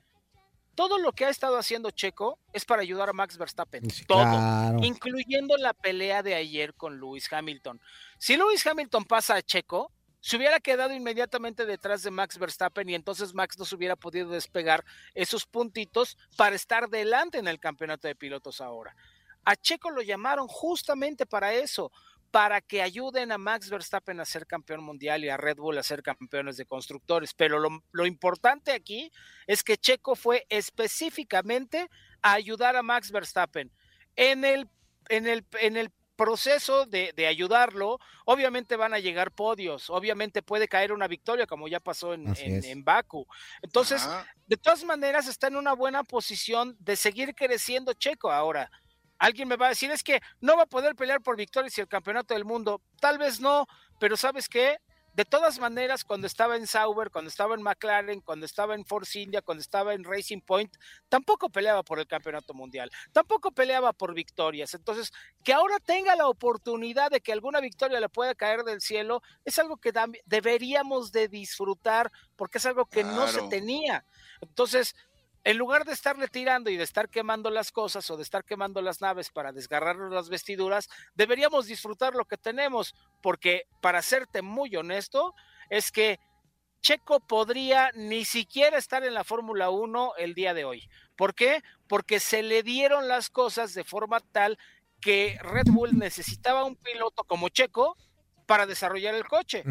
Todo lo que ha estado haciendo Checo es para ayudar a Max Verstappen. Sí, Todo. claro. Incluyendo la pelea de ayer con Lewis Hamilton. Si Lewis Hamilton pasa a Checo, se hubiera quedado inmediatamente detrás de Max Verstappen y entonces Max no se hubiera podido despegar esos puntitos para estar delante en el campeonato de pilotos ahora. A Checo lo llamaron justamente para eso, para que ayuden a Max Verstappen a ser campeón mundial y a Red Bull a ser campeones de constructores. Pero lo, lo importante aquí es que Checo fue específicamente a ayudar a Max Verstappen. En el, en el, en el proceso de, de ayudarlo, obviamente van a llegar podios, obviamente puede caer una victoria, como ya pasó en, en, en Baku. Entonces, Ajá. de todas maneras, está en una buena posición de seguir creciendo Checo ahora. Alguien me va a decir, es que no va a poder pelear por victorias y el campeonato del mundo. Tal vez no, pero ¿sabes qué? De todas maneras, cuando estaba en Sauber, cuando estaba en McLaren, cuando estaba en Force India, cuando estaba en Racing Point, tampoco peleaba por el campeonato mundial, tampoco peleaba por victorias. Entonces, que ahora tenga la oportunidad de que alguna victoria le pueda caer del cielo, es algo que deberíamos de disfrutar porque es algo que no se tenía. Entonces, en lugar de estarle tirando y de estar quemando las cosas o de estar quemando las naves para desgarrarnos las vestiduras, deberíamos disfrutar lo que tenemos, porque para serte muy honesto, es que Checo podría ni siquiera estar en la Fórmula 1 el día de hoy. ¿Por qué? Porque se le dieron las cosas de forma tal que Red Bull necesitaba un piloto como Checo para desarrollar el coche.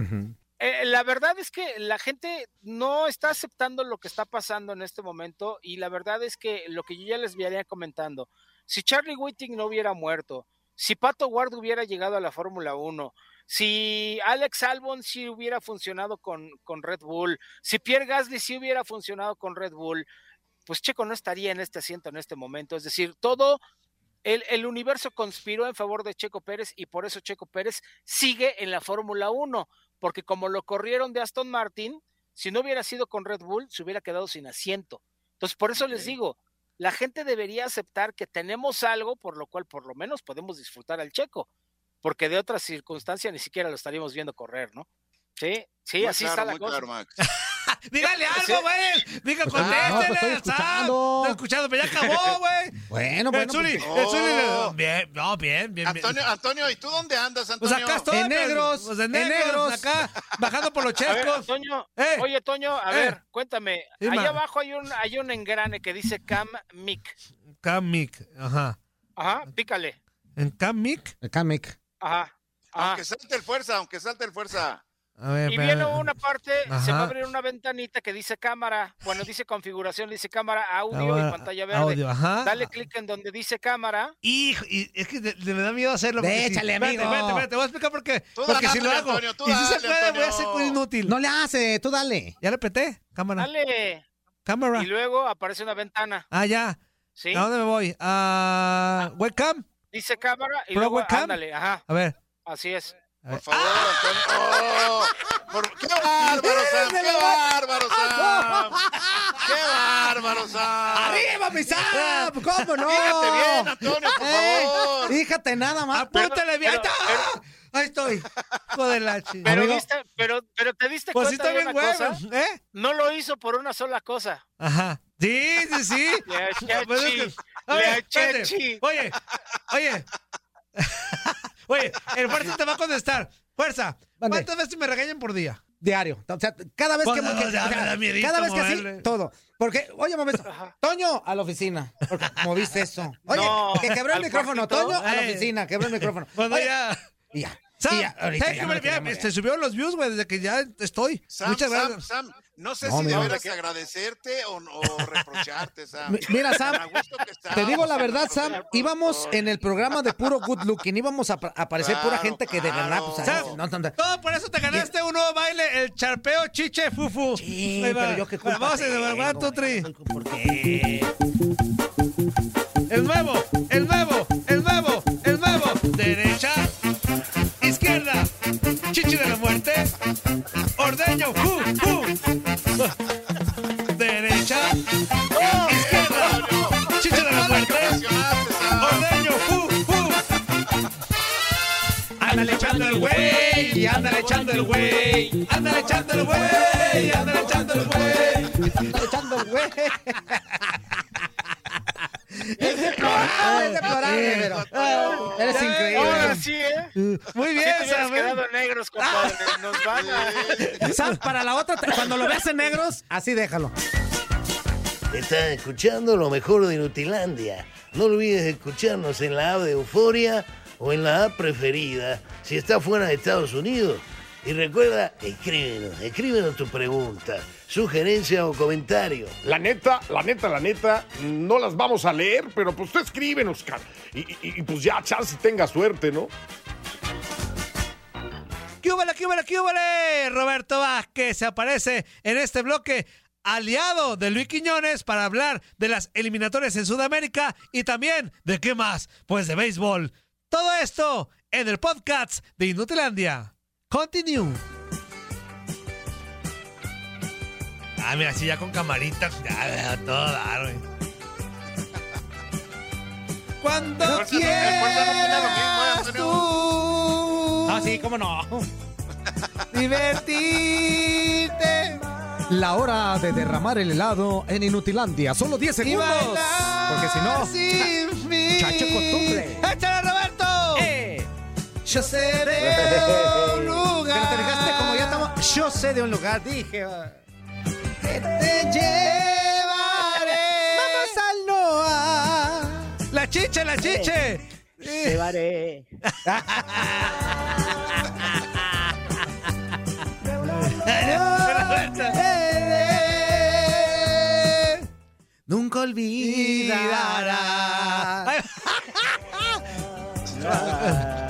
Eh, la verdad es que la gente no está aceptando lo que está pasando en este momento y la verdad es que lo que yo ya les venía comentando, si Charlie Whiting no hubiera muerto, si Pato Ward hubiera llegado a la Fórmula 1, si Alex Albon sí hubiera funcionado con, con Red Bull, si Pierre Gasly sí hubiera funcionado con Red Bull, pues Checo no estaría en este asiento en este momento. Es decir, todo el, el universo conspiró en favor de Checo Pérez y por eso Checo Pérez sigue en la Fórmula 1, porque como lo corrieron de Aston Martin, si no hubiera sido con Red Bull, se hubiera quedado sin asiento. Entonces, por eso les digo, la gente debería aceptar que tenemos algo por lo cual por lo menos podemos disfrutar al Checo, porque de otras circunstancias ni siquiera lo estaríamos viendo correr, ¿no? Sí, sí, Muy así claro, está la muy cosa. claro, Max. Dígale algo, güey. Diga, Pues, ah, no, pues, contéstele. estoy está. escuchando. Estoy escuchando, pero ya acabó, güey. Bueno, El bueno. Zuli, pues, el Zuli le- Oh. Bien, no, bien, bien. bien. Antonio, Antonio, ¿y tú dónde andas, Pues Antonio? acá estoy. En pero- negros, pues en en negros, acá, bajando por los chescos. Toño, Eh. oye, Toño, a Eh. ver, cuéntame. Allá abajo hay un, hay un engrane que dice Cam Mic. Camic, ajá. Ajá, pícale. ¿En Camic? El Kamek. Ajá. ajá. Aunque salte el fuerza, aunque salte el fuerza. A ver, Y viene una parte, se va a abrir una ventanita que dice cámara, bueno, dice configuración, dice cámara, audio Cámara, y pantalla verde. audio, ajá. Dale clic en donde dice cámara. Hijo, y es que de- de- me da miedo hacerlo. porque si- Échale, espérate, amigo. Espérate, espérate, te voy a explicar por qué. Tú Porque si dale, lo hago, Antonio, tú y si se puede, voy a ser inútil. No le hace, tú dale. Ya le peté, cámara. Dale. Cámara. Y luego aparece una ventana. Ah, ya. ¿Sí? ¿A dónde me voy? A webcam. Dice cámara y ¿Pro luego webcam? ándale, ajá. A ver. Así es. Por favor, Antonio. Oh, por- ¡Qué bárbaro, Sam! ¡Qué bárbaro, Sam! ¡Qué bárbaro, Sam! ¡Arriba, mi Sam! ¿Cómo no? Fíjate bien, Antonio, por Eh, favor. Fíjate nada más. Apúntale bien. pero- ¡Ahí está! Ahí estoy. Hijo de la chi- Pero, Amigo. viste, pero, pero te diste Pues sí cuenta está de una güey. cosa. ¿Eh? No lo hizo por una sola cosa. Ajá. Sí, sí, sí. Le Pues achechi. Oye, oye. Oye, el fuerza te va a contestar. Fuerza, Mande. ¿cuántas veces me regañan por día? Diario. O sea, cada vez que, Pues, que- o sea, o sea, me da miedito cada vez que así, todo. Porque, oye, momento, Toño a la oficina. Porque moviste eso. Oye, No, que quebró el al micrófono. cuartito. Toño a la Eh. oficina, quebró el micrófono. Cuando Oye, ya. y ya. Sam, y ya, ahorita ya no quería mover. Subieron los views, güey, desde que ya estoy. Sam, Muchas Sam, gracias. Sam, no sé No, si mira. deberas agradecerte o, o reprocharte, Sam. Mi- Mira, Sam, Tan a gusto que Te digo la verdad, Sam, íbamos en el programa de puro good looking, íbamos a pa- aparecer pura Claro, gente que de verdad, claro. pues, Sam, no, no, no. Todo por eso te ganaste un nuevo baile, el charpeo chiche fufu. Sí, pero yo qué culpa Vamos a ver, tengo, one, two, three. ¿Por qué? El nuevo, el nuevo, el nuevo, el nuevo. Derecha, izquierda, chichi de la muerte. Ordeño, fu, fu. El güey. Ándale echando el güey, ándale echando el güey. Está echando el güey. Es deplorable, es deplorable, pero. ah, Eres Ahora increíble. sí, ¿eh? Muy bien, te. ¿eh? quedado negros, compadre. Nos van a... Para la otra, cuando lo veas en negros, así déjalo. Estás escuchando lo mejor de Nutilandia. No olvides escucharnos en la app de Euforia o en la app preferida si estás fuera de Estados Unidos. Y recuerda, escríbenos, escríbenos tu pregunta, sugerencia o comentario. La neta, la neta, la neta, no las vamos a leer, pero pues tú escríbenos, cara. Y, y- y, pues ya, chance tenga suerte, ¿no? ¿Qué húbele, qué húbele, qué húbele? Roberto Vázquez se aparece en este bloque aliado de Luis Quiñones para hablar de las eliminatorias en Sudamérica y también de qué más, pues de béisbol. Todo esto en el podcast de Inutilandia. Continue. Ah, mira, así ya con camaritas, ya, todo dar, güey. Cuando Fuerza no- el Fuerza no opina lo mismo, ¿eh, quieras tú Ah, sí, cómo no. divertirte La hora de derramar el helado en Inutilandia. Solo 10 y segundos. Porque si no. sin fin. Chacho costumbre. ¡Échale, Roberto! ¡Eh! Yo seré un lugar Pero te dejaste como ya estamos. Yo sé de un lugar, dije. que te llevaré. Vamos al Noah. La chiche, la chiche. llevaré. Nunca olvidará.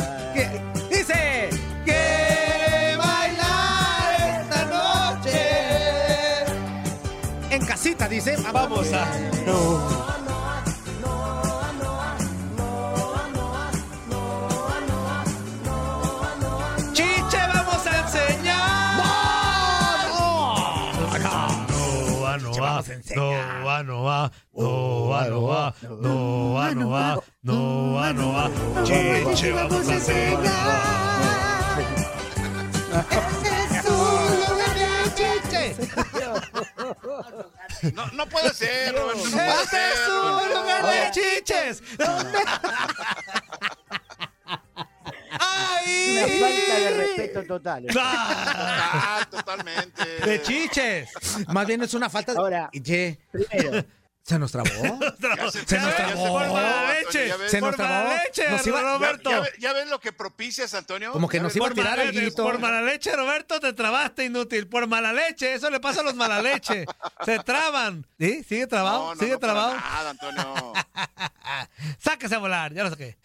dice. Vamos a. Chiche, vamos a enseñar. ¡No! No va, no va, no va, no va, no va, no va, no va, no va, no va, no. Chiche, vamos a No, no puede ser, Roberto. No puede Este ser. es un lugar de chiches. ¡Ay! Una falta de respeto total. Ah, totalmente. De chiches. Más bien es una falta de. Ahora, primero, ¿Se nos trabó? Se, Se nos trabó. Por mala Antonio, leche. ves. Se nos Por mala trabó. leche, Nos iba- Ya, Roberto. ya ya ves lo que propicias, Antonio. Como que Ya nos iba a tirar mala, alguito. por mala leche, Roberto, te trabaste, inútil. Por mala leche, eso le pasa a los mala leche. Se traban. ¿Sí? ¿Sigue trabado? No, no, ¿Sigue no trabado? Nada, Antonio. Sáquese a volar, ya lo saqué.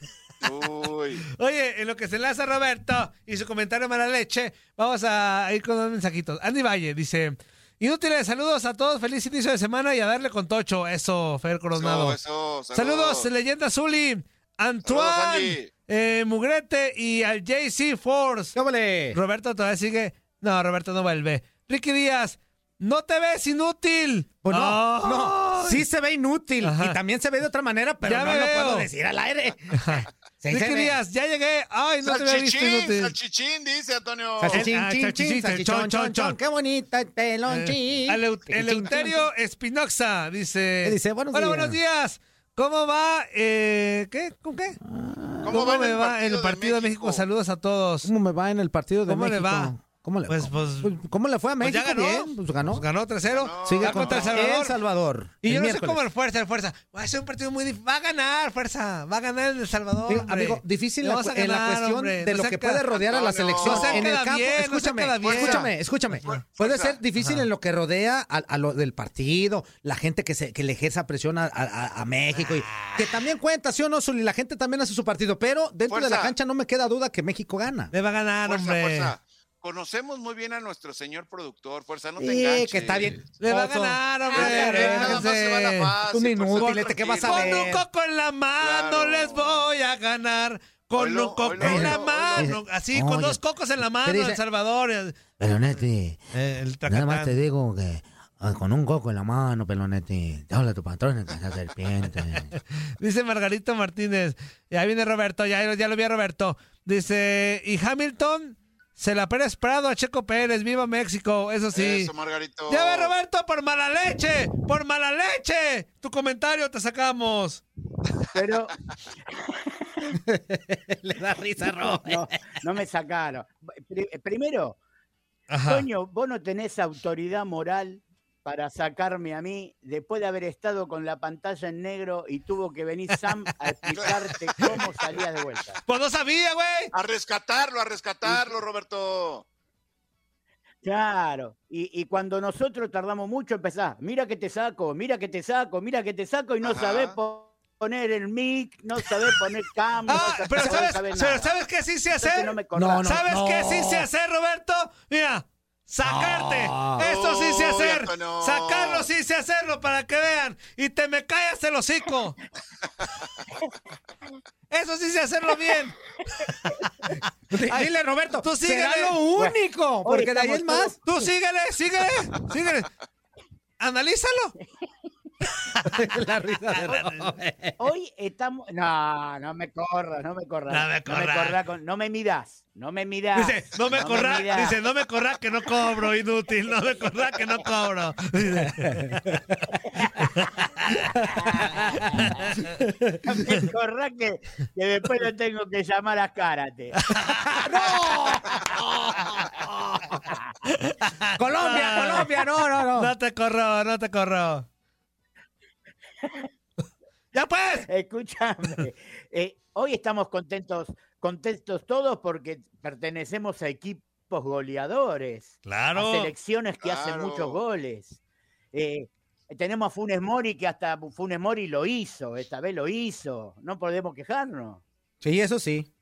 Uy. Oye, en lo que se enlaza Roberto y su comentario mala leche, vamos a ir con dos mensajitos. Andy Valle dice: Inútiles, saludos a todos, feliz inicio de semana y a darle con Tocho. Eso, Fer Coronado. Eso, eso, Saludos, leyenda Zuli, Antoine, eh, Mugrete y al JC Force. ¡Cámale! Roberto todavía sigue. No, Roberto no vuelve. Ricky Díaz, no te ves inútil. Pues no, no, sí se ve inútil Ajá. y también se ve de otra manera, pero Ya no lo veo. puedo decir al aire. Sí. Díaz, ya llegué. Ay, no te había visto inútil. salchichín, dice Antonio. Salchichín, Ah, chin, salchichín, chin, salchichón, chon, chon. Qué bonito el pelón, Eh, chin. Eleuterio Espinoxa dice. ¿Qué dice? Buenos Hola, días. buenos días. ¿Cómo va? Eh, ¿Qué? ¿Con qué? ¿Cómo, va en me el va en el partido de México? México? Saludos a todos. ¿Cómo me va en el partido de ¿Cómo le México? va? ¿Cómo le, Pues, cómo- pues, ¿cómo le fue a pues México? ya ganó. Bien, pues ganó. Pues ganó 3-0. Sigue Va contra El Salvador. El Salvador. Y el yo no sé miércoles. cómo el Fuerza, el Fuerza. Va a ser un partido muy difícil. Va a ganar, Fuerza. Va a ganar el Salvador. Digo, amigo, difícil la, en la cuestión hombre. de No lo que puede rodear a la selección en el campo. bien, escúchame, escúchame, escúchame. Fuerza. Puede ser difícil en lo que rodea a, a lo del partido, la gente que se que le ejerza presión a, a- a México y que también cuenta, sí o no, Zuli, la gente también hace su partido, pero dentro de la cancha no me queda duda que México gana. Le va a ganar, Fuerza, hombre. fuerza. Conocemos muy bien a nuestro señor productor, fuerza, no te Sí, enganches. que está bien. Le va a ganar, hombre. Eh, eh, nada más se va a la fácil, Un inútil, ¿qué vas a Con ver? un coco en la mano Claro. les voy a ganar. Con Oilo, un coco oilo, en la mano. Así, con dos cocos en la mano, dice- El Salvador. El, Pelonete, eh, el nada más te digo que ah, con un coco en la mano, Pelonete, te habla tu patrón, esa serpiente. Dice Margarito Martínez. Y ahí viene Roberto, ya, ya lo vi a Roberto. Dice, y Hamilton se la Pérez Prado a Checo Pérez, viva México, eso sí. Eso, Margarito. Ya ve Roberto, por mala leche, por mala leche. Tu comentario te sacamos. pero Le da risa, Ro. no, no me sacaron. Pri- Primero, Ajá. Toño, vos no tenés autoridad moral para sacarme a mí después de haber estado con la pantalla en negro y tuvo que venir Sam a explicarte cómo salías de vuelta. Pues no sabía, güey. A rescatarlo, a rescatarlo, Roberto. Claro, y, y cuando nosotros tardamos mucho empezás, mira que te saco, mira que te saco, mira que te saco y no Ajá. sabés po- poner el mic, no sabés poner cambio, Ah, no pero sabés ¿sabes, saber pero. ¿sabes qué sí sé Entonces hacer? no me No, no. ¿Sabes qué sí sé hacer, Roberto? Mira, sacarte. No. Esto sí sé Uy, hacer. Sacarlo sí sé hacerlo para que vean. Y te me callas el hocico. Eso sí sé hacerlo bien. Ay, Dile, Roberto, tú será síguele. lo único, porque de ahí es más. Tú síguele, síguele, síguele. Analízalo. la risa de Ro. Hoy estamos. No, no me corras, no me corras. No me corras. corras con- no me midas, no me midas. Dice, no me corra, midas. dice, no me corra que no cobro, inútil, no me corra que no cobro. Dice, No me corras que, que después lo tengo que llamar a karate. Colombia, Colombia, no, no, no. No te corro, no te corro. ¡Ya pues! Escúchame. eh, hoy estamos contentos, contentos todos porque pertenecemos a equipos goleadores. Claro. A selecciones que hacen muchos goles. Eh, tenemos a Funes Mori que hasta Funes Mori lo hizo, esta vez lo hizo. No podemos quejarnos. Sí, eso sí.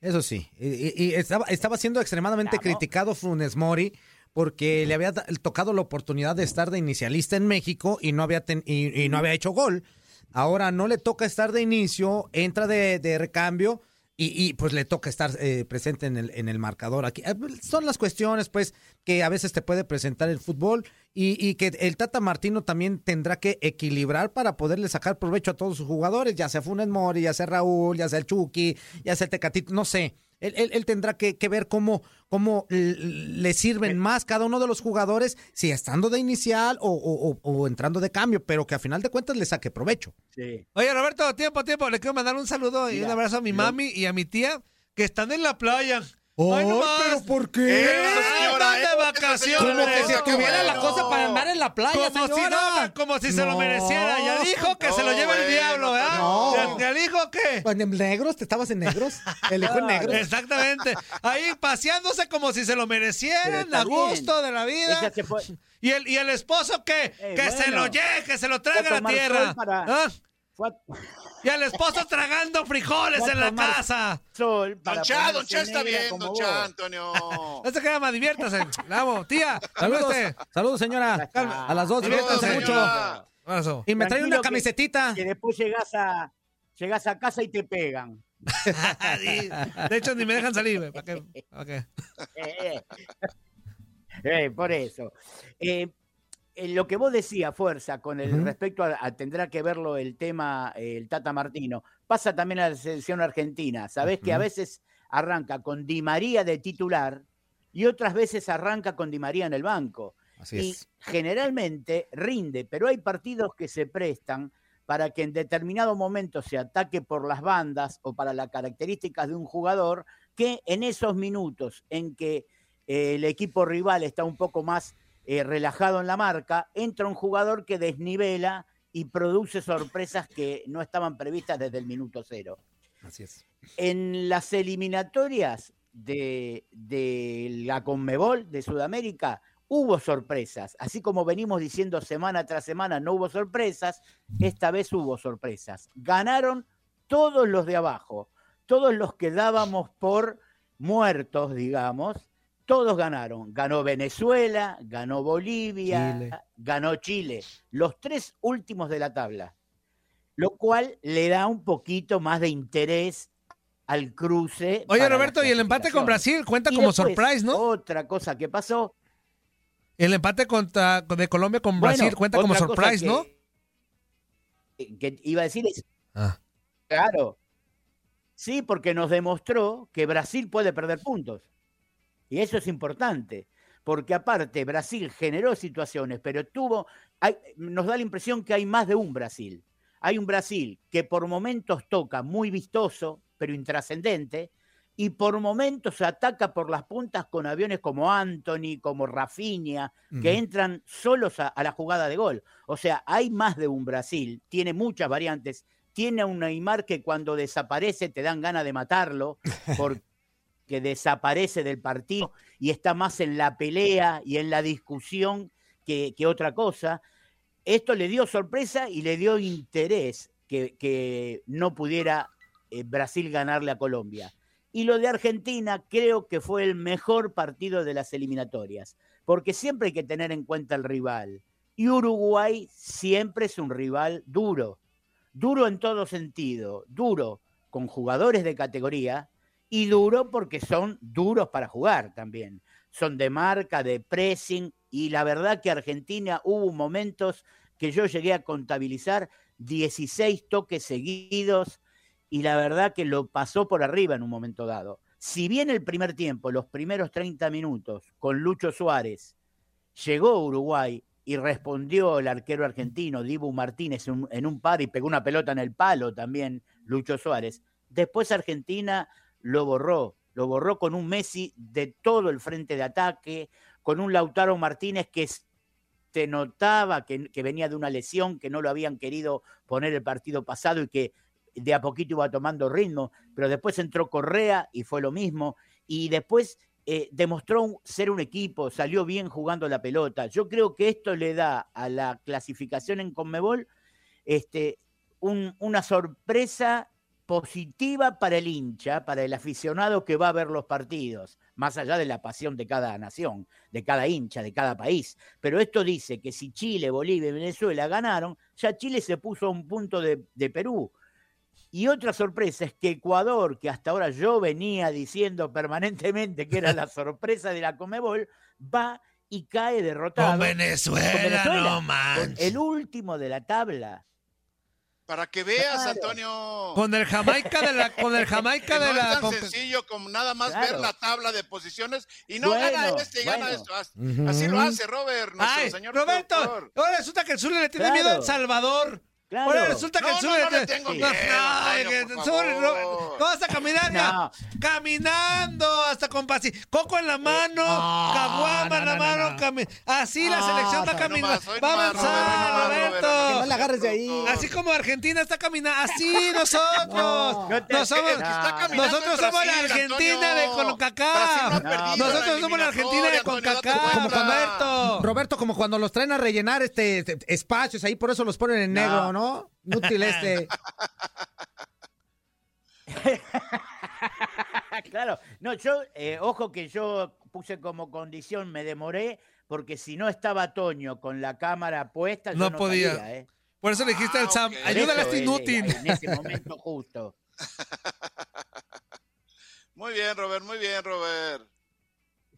Eso sí. Y, y- y estaba, estaba siendo extremadamente criticado Funes Mori porque le había tocado la oportunidad de estar de inicialista en México y no había, ten- y, y no había hecho gol. Ahora no le toca estar de inicio, entra de, de recambio y, y, pues le toca estar eh, presente en el, en el marcador. Aquí eh, son las cuestiones pues que a veces te puede presentar el fútbol y, y que el Tata Martino también tendrá que equilibrar para poderle sacar provecho a todos sus jugadores, ya sea Funes Mori, ya sea Raúl, ya sea el Chucky, ya sea el Tecatito, no sé. Él, él- él tendrá que, que ver cómo, cómo le sirven más cada uno de los jugadores, si estando de inicial o, o- o- o entrando de cambio, pero que a final de cuentas le saque provecho. Sí. Oye, Roberto, tiempo, tiempo. Le quiero mandar un saludo y un abrazo a mi lo- mami y a mi tía que están en la playa. Ay, no más. pero ¿por qué? Eso, señora, de eso, vacaciones. Como que si tuviera la cosa para andar en la playa, Como si, no, como si se lo No. mereciera. Ya dijo que se lo lleva el bueno, diablo, ¿verdad? no. ¿Ya, ya dijo qué? Pues, ¿En negros? ¿Te estabas en negros? ¿Elijo en negros? Exactamente. Ahí paseándose como si se lo Pero merecieran, está a gusto de la vida. Ella se fue- ¿Y el, y el esposo qué? Eh, que se bueno. lo lleve, que se lo traiga a la tomar tierra. sol para- ¿Ah? fue a- Y al esposo tragando frijoles en la casa. Sol Don Cha, Don Cha está bien, Don. Cha, Antonio. No se queda más, diviértase. Vamos, tía. Saludos, Saludos. saludos señora. A las dos, diviértanse mucho. Y me trae una que- camisetita. Que después llegas a, llegas a casa y te pegan. De hecho, ni me dejan salir. güey. ¿Para qué? ¿Para qué? Eh, eh, por eso. Eh, eh, lo que vos decías, Fuerza, con el respecto a, a- tendrá que verlo el tema, eh, el Tata Martino, pasa también a la selección argentina. Sabés que a veces arranca con Di María de titular y otras veces arranca con Di María en el banco. Así y es. generalmente rinde, pero hay partidos que se prestan para que en determinado momento se ataque por las bandas o para las características de un jugador, que en esos minutos en que eh, el equipo rival está un poco más eh, relajado en la marca, entra un jugador que desnivela y produce sorpresas que no estaban previstas desde el minuto cero. Así es. En las eliminatorias de, de la Conmebol de Sudamérica hubo sorpresas. Así como venimos diciendo semana tras semana no hubo sorpresas, esta vez hubo sorpresas. Ganaron todos los de abajo, todos los que dábamos por muertos, digamos, todos ganaron. Ganó Venezuela, ganó Bolivia, Chile. ganó Chile, los tres últimos de la tabla lo cual le da un poquito más de interés al cruce. Oye, Roberto, y el empate con. Brasil cuenta Y como después, surprise, ¿no? Otra cosa que pasó. El empate contra, de Colombia con bueno, Brasil cuenta como surprise, que- ¿no? Que iba a decir es. Ah. Claro. Sí, porque nos demostró que Brasil puede perder puntos. Y eso es importante. Porque aparte, Brasil generó situaciones, pero tuvo. hay- nos da la impresión que hay más de un Brasil. Hay un Brasil que por momentos toca muy vistoso, pero intrascendente, y por momentos ataca por las puntas con aviones como Anthony, como Rafinha, que entran solos a, a la jugada de gol. O sea, hay más de un Brasil, tiene muchas variantes, tiene un Neymar que cuando desaparece te dan ganas de matarlo, porque desaparece del partido y está más en la pelea y en la discusión que, que otra cosa. Esto le dio sorpresa y le dio interés que, que no pudiera eh, Brasil ganarle a Colombia. Y lo de Argentina creo que fue el mejor partido de las eliminatorias, porque siempre hay que tener en cuenta el rival. Y Uruguay siempre es un rival duro, duro en todo sentido, duro con jugadores de categoría y duro porque son duros para jugar también. Son de marca, de pressing y la verdad que Argentina hubo momentos que yo llegué a contabilizar 16 toques seguidos y la verdad que lo pasó por arriba en un momento dado. Si bien el primer tiempo, los primeros 30 minutos con Lucho Suárez, llegó Uruguay y respondió el arquero argentino, Dibu Martínez, en un par y pegó una pelota en el palo también Lucho Suárez. Después Argentina lo borró, lo borró con un Messi de todo el frente de ataque, con un Lautaro Martínez que se notaba que, venía de una lesión, que no lo habían querido poner el partido pasado y que de a poquito iba tomando ritmo, pero después entró Correa y fue lo mismo, y después eh, demostró ser un equipo, salió bien jugando la pelota. Yo creo que esto le da a la clasificación en Conmebol este, un- una sorpresa positiva para el hincha, para el aficionado que va a ver los partidos, más allá de la pasión de cada nación, de cada hincha, de cada país. Pero esto dice que si Chile, Bolivia y Venezuela ganaron, ya Chile se puso a un punto de, de Perú. Y otra sorpresa es que Ecuador, que hasta ahora yo venía diciendo permanentemente que era la sorpresa de la Comebol, va y cae derrotado. Con Venezuela, no con manches. el último de la tabla. Para que veas, Claro. Antonio. Con el Jamaica de la, con el Jamaica de no la es tan sencillo como nada más Claro. ver la tabla de posiciones y no Bueno, gana este y gana bueno. esto. Así, lo hace Robert, nuestro Ay, señor Roberto, ahora resulta que el Zuli le tiene Claro. miedo a El Salvador. Claro. Ahora resulta que No, el Zuli no, no le tengo miedo, ¿cómo vas a caminar ya? No. Caminando hasta con pasi. Coco en la mano, no, caguama en la no, no, mano. cami- Así la selección va hoy caminando. Va a avanzar, Roberto. No la agarres de ahí. Así como Argentina está caminando, así nosotros. Somos- está nosotros somos la Argentina de Antonio. CONCACAF. Nosotros somos la Argentina de CONCACAF. Roberto. Roberto, como cuando los traen a rellenar este, este, espacios ahí, por eso los ponen en No. negro, ¿no? Inútil este. claro, no, yo, eh, ojo que yo puse como condición, me demoré, porque si no estaba Toño con la cámara puesta, yo No no, podía. salía, ¿eh? Por eso le dijiste al Ah, Sam, ok. Por ayúdale a este inútil. En ese momento justo. Muy bien, Robert, muy bien, Robert.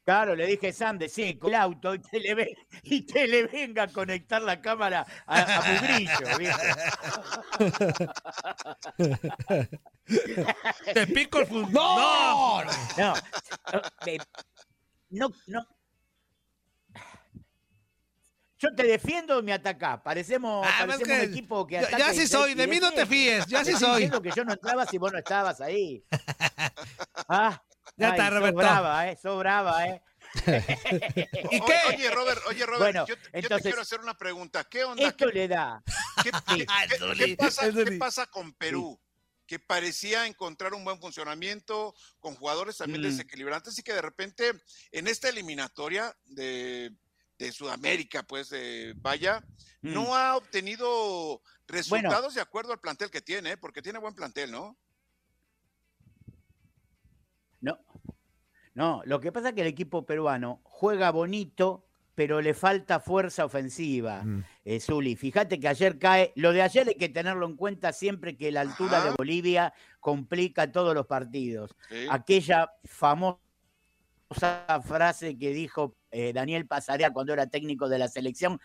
Claro, le dije, Sam, decí con el auto y te le, ve- y te le venga a conectar la cámara a, a Mugrillo, ¿viste? Te pico el fútbol. ¡No! No, eh, no, no. Yo te defiendo y me atacás. Parecemos, Ah, que- un equipo que ya- ataca ya sí soy, de mí no te fíes, ya sí soy. que yo no entraba si vos no estabas ahí. Ah, Ya está, Roberto. brava, eh, sos brava, eh. ¿Y O- qué? Oye, Robert, oye, Robert, Bueno, yo, yo te quiero hacer una pregunta. ¿Qué onda? Esto ¿Qué, le da. qué- pasa, con Perú? Que parecía encontrar un buen funcionamiento con jugadores también Mm. desequilibrantes y que de repente en esta eliminatoria de, de Sudamérica, pues eh, vaya, Mm. no ha obtenido resultados de acuerdo al plantel que tiene, ¿eh? porque tiene buen plantel. No, no, lo que pasa es que el equipo peruano juega bonito, pero le falta fuerza ofensiva, Mm. eh, Zuli. Fíjate que ayer cae, lo de ayer hay que tenerlo en cuenta siempre que la altura Ajá. de Bolivia complica todos los partidos. Sí. Aquella famosa frase que dijo eh, Daniel Pasarea cuando era técnico de la selección,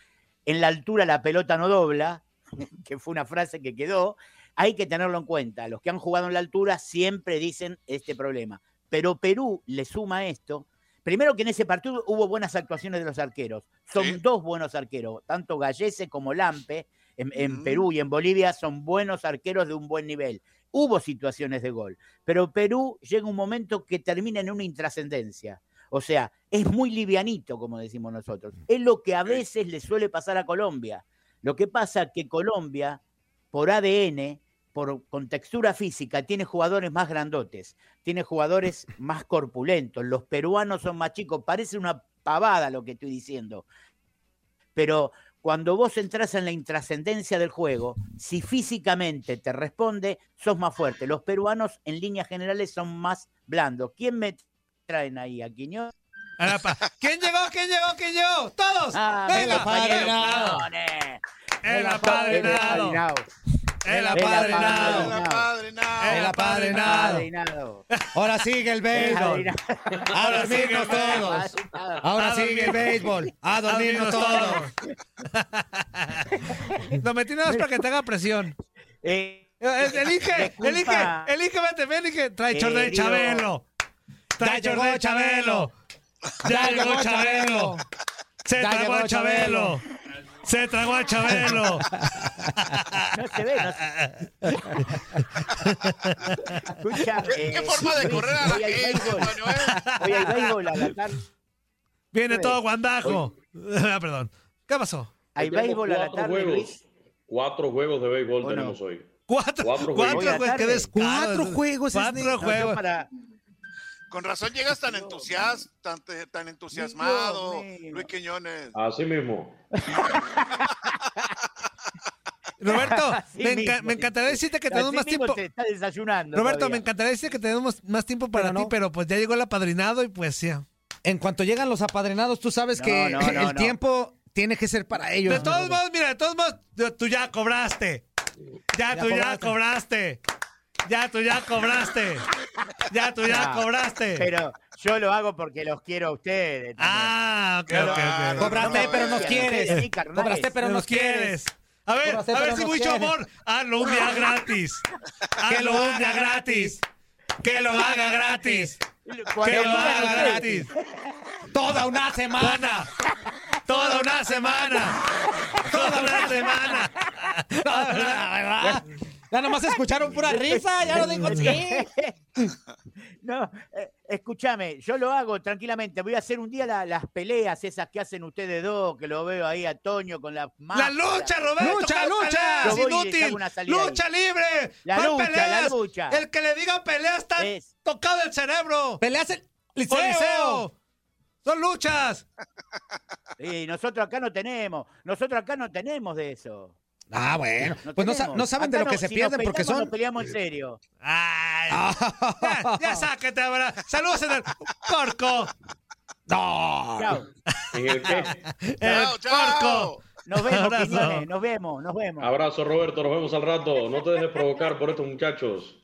en la altura la pelota no dobla, que fue una frase que quedó, hay que tenerlo en cuenta. Los que han jugado en la altura siempre dicen este problema. Pero Perú le suma esto. Primero que en ese partido hubo buenas actuaciones de los arqueros. Son Sí. dos buenos arqueros, tanto Gallese como Lampe en. Perú y en Bolivia son buenos arqueros de un buen nivel. Hubo situaciones de gol, pero Perú llega un momento que termina en una intrascendencia. O sea, es muy livianito, como decimos nosotros. Es lo que a veces le suele pasar a Colombia. Lo que pasa que Colombia, por ADN, por, con textura física, tiene jugadores más grandotes, tiene jugadores más corpulentos. Los peruanos son más chicos. Parece una pavada lo que estoy diciendo. Pero cuando vos entras en la intrascendencia del juego, si físicamente te responde, sos más fuerte. Los peruanos, en líneas generales, son más blandos. ¿Quién me traen ahí? ¿A Quiñones? ¿Quién llegó? ¿Quién llegó? ¿Quién llegó? ¡Todos! Ah, compañero apadrinado. ¡El apadrinado! Apadrinado. ¡El apadrinado! ¡El apadrinado! Apadrinado. Ahora sigue el béisbol. A dormirnos todos. Ahora sigue el béisbol. A dormirnos todos. Lo metí nada más para que te haga presión. Eh, Eh, Elige, elige, elige, vete, ven, elige. Trae short de. Chabelo. Trae de Chabelo. Ya llegó Chabelo. Se a Chabelo. Se tragó a Chabelo. No se ve, no se Escucha, ¿Qué, eh, forma de correr a la gente. Antonio, eh? Hoy hay béisbol a la tarde. Viene Oye, todo guandajo. Ah, Perdón. ¿Qué pasó? ¿Hay béisbol a la cuatro tarde, juegos. Luis? Cuatro juegos de béisbol tenemos hoy. Cuatro, Cuatro cuatro, juegos. güey, qué. Cuatro juegos, Cuatro Esne. juegos. Con razón llegas tan entusiasta, tan, tan entusiasmado. Luis Quiñones. Así mismo. Roberto, me, mismo, enca- me encantaría decirte que Así tenemos más tiempo. te está desayunando. Roberto, todavía. me encantaría decirte que tenemos más tiempo para Pero ti, no. pero pues ya llegó el apadrinado y pues ya. En cuanto llegan los apadrinados, tú sabes No, que no, no, el no. tiempo tiene que ser para ellos. De todos modos, mira, de todos modos, tú- ya cobraste. Ya, Ya tú ya cobraste. Ya tú ya cobraste. Ya tú ya Ah, cobraste. Pero yo lo hago porque los quiero a ustedes. también. Ah, ok, ok, ok. Cobraste, pero nos quieres. Cobraste, pero Nos nos quieres. A ver, Cobraste, a ver si mucho amor. Hazlo un día gratis. Hazlo un día gratis. Que lo haga gratis. Que lo haga gratis. Toda una semana. Toda una semana. Toda una semana. Ya, ya nomás escucharon pura risa, ya lo digo sí. No, eh, escúchame, yo lo hago tranquilamente. Voy a hacer un día la- las peleas esas que hacen ustedes dos, que lo veo ahí a Toño con la La lucha, Roberto. Lucha, ¿cuál lucha. y Inútil. hago una salida Lucha libre. La ¿Cuál lucha, peleas? la lucha. El que le diga pelea está Es- tocado el cerebro. Peleas el liceo. liceo. Son luchas. Sí, nosotros acá no tenemos, nosotros acá no tenemos de eso. Ah, bueno. No Pues no, no saben de lo que no- se si pierden nos porque son. nos peleamos en serio. Ay. Ya, ya sáquete. Saludos en el porco. No. Chao. ¿En el qué? El Chao, chao. porco. Nos vemos, Abrazo. Quiñones, nos vemos, nos vemos. Abrazo, Roberto. Nos vemos al rato. No te dejes provocar por estos muchachos.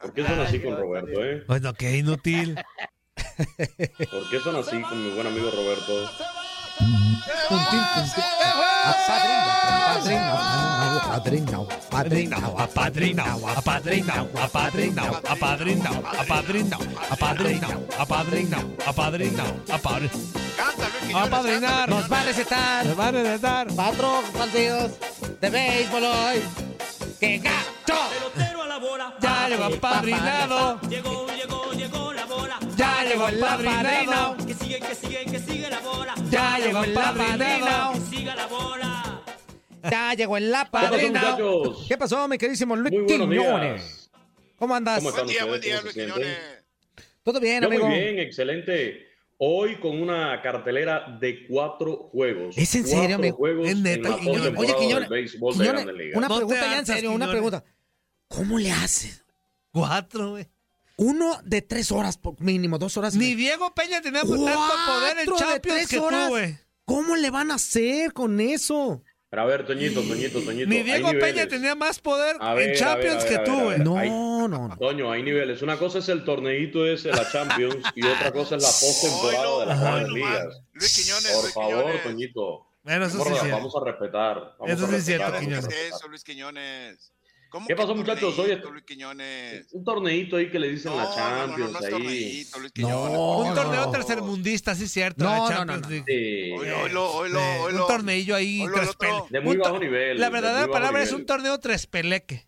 ¿Por qué son así con Roberto, eh? Bueno, qué inútil. ¿Por qué son así con mi buen amigo Roberto? Apadrinao, apadrinao, apadrinao, Apadrinao, apadrinao, apadrinao, apadrinao, apadrinao, apadrinao, apadrinao, apadrinao, apadrinao. Canta, Luis Quiñones. Apadrinar. Nos va a recetar Nos van a recetar. cuatro partidos de béisbol hoy. ¡Qué gacho! Ya llegó apadrinado. Llegó, llegó, llegó la bola. Ya llegó el apadrinado. Que sigue, que sigue, que sigue la bola. Ya llegó el apadrinado. Que siga la bola. Ya llegó el ¿Qué pasó, apadrino. muchachos? ¿Qué pasó, mi queridísimo Luis Quiñones? ¿Cómo andas? ¿Cómo están Buen día, buen día, ¿Cómo Luis? Quiñones. Todo bien, amigo. muy bien, excelente. Hoy con una cartelera de cuatro juegos. ¿Es en Cuatro serio, amigo? juegos Es neta, en la Oye, Quiñones, de una No pregunta ya en serio, una pregunta. ¿Cómo le haces? Cuatro, güey. Uno de tres horas, por mínimo, dos horas. Ni Diego Peña tenía tanto poder en Cuatro de Champions tres que tú, horas. güey. ¿Cómo le van a hacer con eso? Pero a ver, Toñito, Toñito, Toñito. Ni Diego Peña tenía más poder ver, en a Champions ver, a ver, que a tú, güey. No, Hay- no, no. Toño, hay niveles. Una cosa es el torneito ese, la Champions, y otra cosa es la postemporada de las grandes ligas. Luis Quiñones, Por Luis favor, Quiñones. Toñito. Bueno, eso sí es vamos a respetar. Vamos Eso a sí es cierto, Quiñones. ¿Qué es eso, Luis Quiñones? ¿Cómo ¿Qué pasó, muchachos? Hoy- Luis Quiñones. Un torneito ahí que le dicen No, la no, no, no, Champions no es ahí. No. Un no, torneo no. tercermundista, sí es cierto. No, la no, Champions no, no. League. Sí. Oilo, oilo, oilo, oilo. Un torneillo ahí. Tres pele- De muy bajo nivel. La de verdadera palabra es un torneo tres peleque.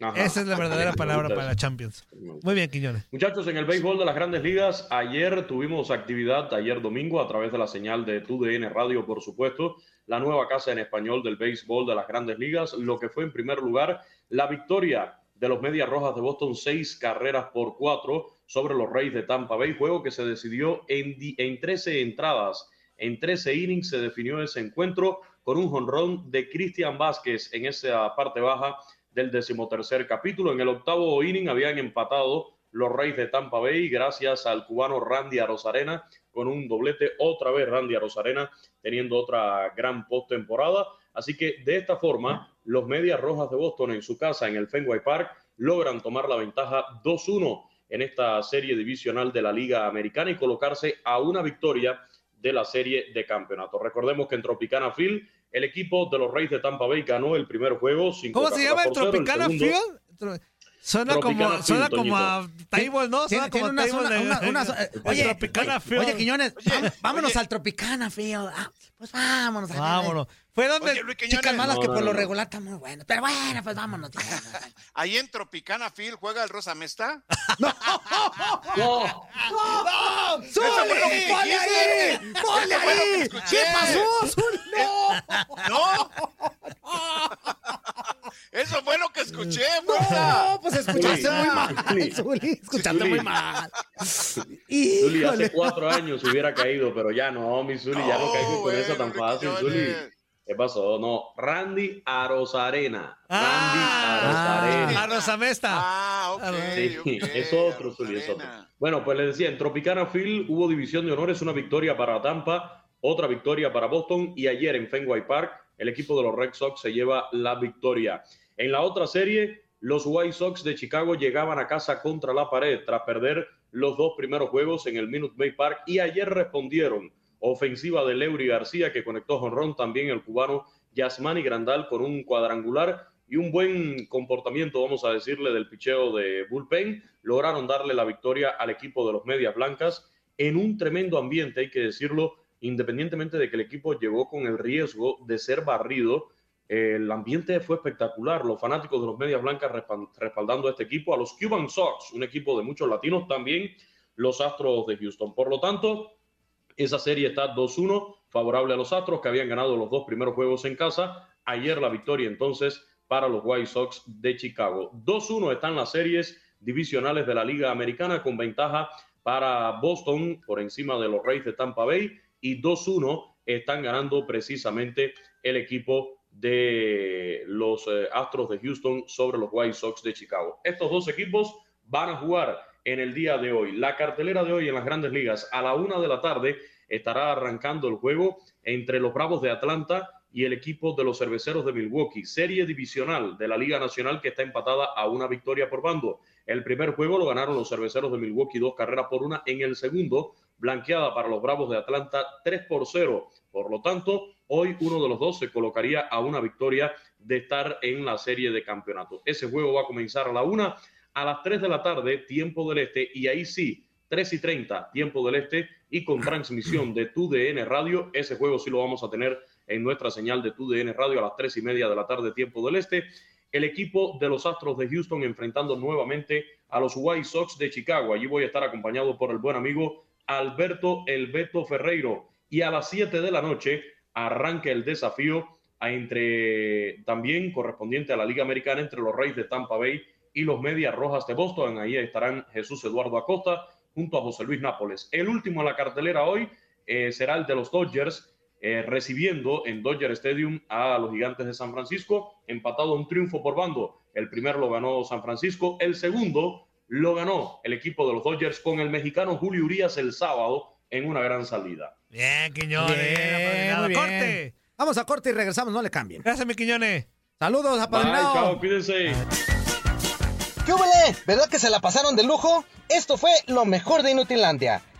Ajá. Esa es la verdadera palabra para la. Champions. Muy bien, Quiñones. Muchachos, en el béisbol de las grandes ligas, ayer tuvimos actividad, ayer domingo, a través de la señal de TUDN Radio, por supuesto, la nueva casa en español del béisbol de las grandes ligas, lo que fue en primer lugar la victoria de los Medias Rojas de Boston, seis carreras por cuatro sobre los Reyes de Tampa Bay, juego que se decidió en, en 13 entradas, en 13 innings se definió ese encuentro con un jonrón de Cristian Vázquez en esa parte baja del decimotercer capítulo. En el octavo inning habían empatado los Reyes de Tampa Bay gracias al cubano Randy Arozarena con un doblete. Otra vez Randy Arozarena teniendo otra gran postemporada. Así que de esta forma, los Medias Rojas de Boston en su casa en el Fenway Park logran tomar la ventaja 2-1 en esta serie divisional de la Liga Americana y colocarse a una victoria de la serie de campeonato. Recordemos que en Tropicana Field el equipo de los Reyes de Tampa Bay ganó el primer juego. cinco ¿Cómo se llama el Tropicana segundo- Field? Suena Tropicana como, Field, suena como a table, ¿no? Suena tiene como una table zona- de- una- una- eh, oye, Tropicana oye, Field. oye, Quiñones, vam- vámonos oye. al Tropicana Field. Ah, pues vámonos. a- Vámonos. Fue donde... Oye, Chicas malas que No, por no, lo no. regular están muy buenas. Pero bueno, pues vámonos. ahí en Tropicana Field juega el Rosa Mesta. No, ¡No! ¡Zuli! ¡Ponle ahí! ¡Ponle ahí! ¿Qué pasó? ¡No! Eso fue lo que escuché, fuerza. No, pues escuchaste Zuli. muy mal, Zuli. Zuli. Escuchaste Zuli. muy mal. Zuli, hace cuatro años se hubiera caído, pero ya no, mi Zuli, ya no caigo con esa tan fácil. Zuli. ¿Qué pasó? No, Randy Arozarena. Ah, Randy Arozarena. a Rosamesta. Ah, ok. Sí, es otro, Zuli, es otro. Bueno, pues les decía, en Tropicana Field hubo división de honores, una victoria para Tampa, otra victoria para Boston y ayer en Fenway Park el equipo de los Red Sox se lleva la victoria. En la otra serie, los White Sox de Chicago llegaban a casa contra la pared tras perder los dos primeros juegos en el Minute Maid Park y ayer respondieron. Ofensiva de Leury García que conectó jonrón, también el cubano Yasmani Grandal con un cuadrangular y un buen comportamiento, vamos a decirle, del picheo de Bullpen. Lograron darle la victoria al equipo de los Medias Blancas en un tremendo ambiente, hay que decirlo, independientemente de que el equipo llegó con el riesgo de ser barrido. el ambiente fue espectacular. Los fanáticos de los Medias Blancas respal- respaldando a este equipo, a los Cuban Sox, un equipo de muchos latinos, también los Astros de Houston. Por lo tanto, esa serie está 2-1, favorable a los Astros, que habían ganado los dos primeros juegos en casa. Ayer la victoria entonces para los White Sox de Chicago. 2-1 están las series divisionales de la Liga Americana con ventaja para Boston por encima de los Reyes de Tampa Bay y 2-1 están ganando precisamente el equipo de los eh, Astros de Houston sobre los White Sox de Chicago. Estos dos equipos van a jugar en el día de hoy. La cartelera de hoy en las grandes ligas a la una de la tarde estará arrancando el juego entre los Bravos de Atlanta y el equipo de los Cerveceros de Milwaukee, serie divisional de la Liga Nacional que está empatada a una victoria por bando. El primer juego lo ganaron los Cerveceros de Milwaukee dos carreras por una. En el segundo, blanqueada para los Bravos de Atlanta 3 por 0. Por lo tanto, hoy uno de los dos se colocaría a una victoria de estar en la serie de campeonato. Ese juego va a comenzar a la una, a las 3 de la tarde, tiempo del este, y ahí sí, 3 y 30, tiempo del este, y con transmisión de TUDN Radio. Ese juego sí lo vamos a tener en nuestra señal de TUDN Radio a las 3 y media de la tarde, tiempo del este. El equipo de los Astros de Houston enfrentando nuevamente a los White Sox de Chicago. Allí voy a estar acompañado por el buen amigo Alberto El Beto Ferreiro. Y a las 7 de la noche arranca el desafío entre también correspondiente a la Liga Americana entre los Reyes de Tampa Bay y los Medias Rojas de Boston. Ahí estarán Jesús Eduardo Acosta junto a José Luis Nápoles. El último en la cartelera hoy eh, será el de los Dodgers, eh, recibiendo en Dodger Stadium a los Gigantes de San Francisco, empatado un triunfo por bando. El primero lo ganó San Francisco, el segundo lo ganó el equipo de los Dodgers con el mexicano Julio Urias el sábado en una gran salida. Bien, Quiñones. Bien, muy bien. Corte. Vamos a corte y regresamos, no le cambien. Gracias, mi Quiñones. Saludos, Bye, apadrinado. chao, cuídense. ¿Qué hubole? ¿Verdad que se la pasaron de lujo? Esto fue lo mejor de Inutilandia.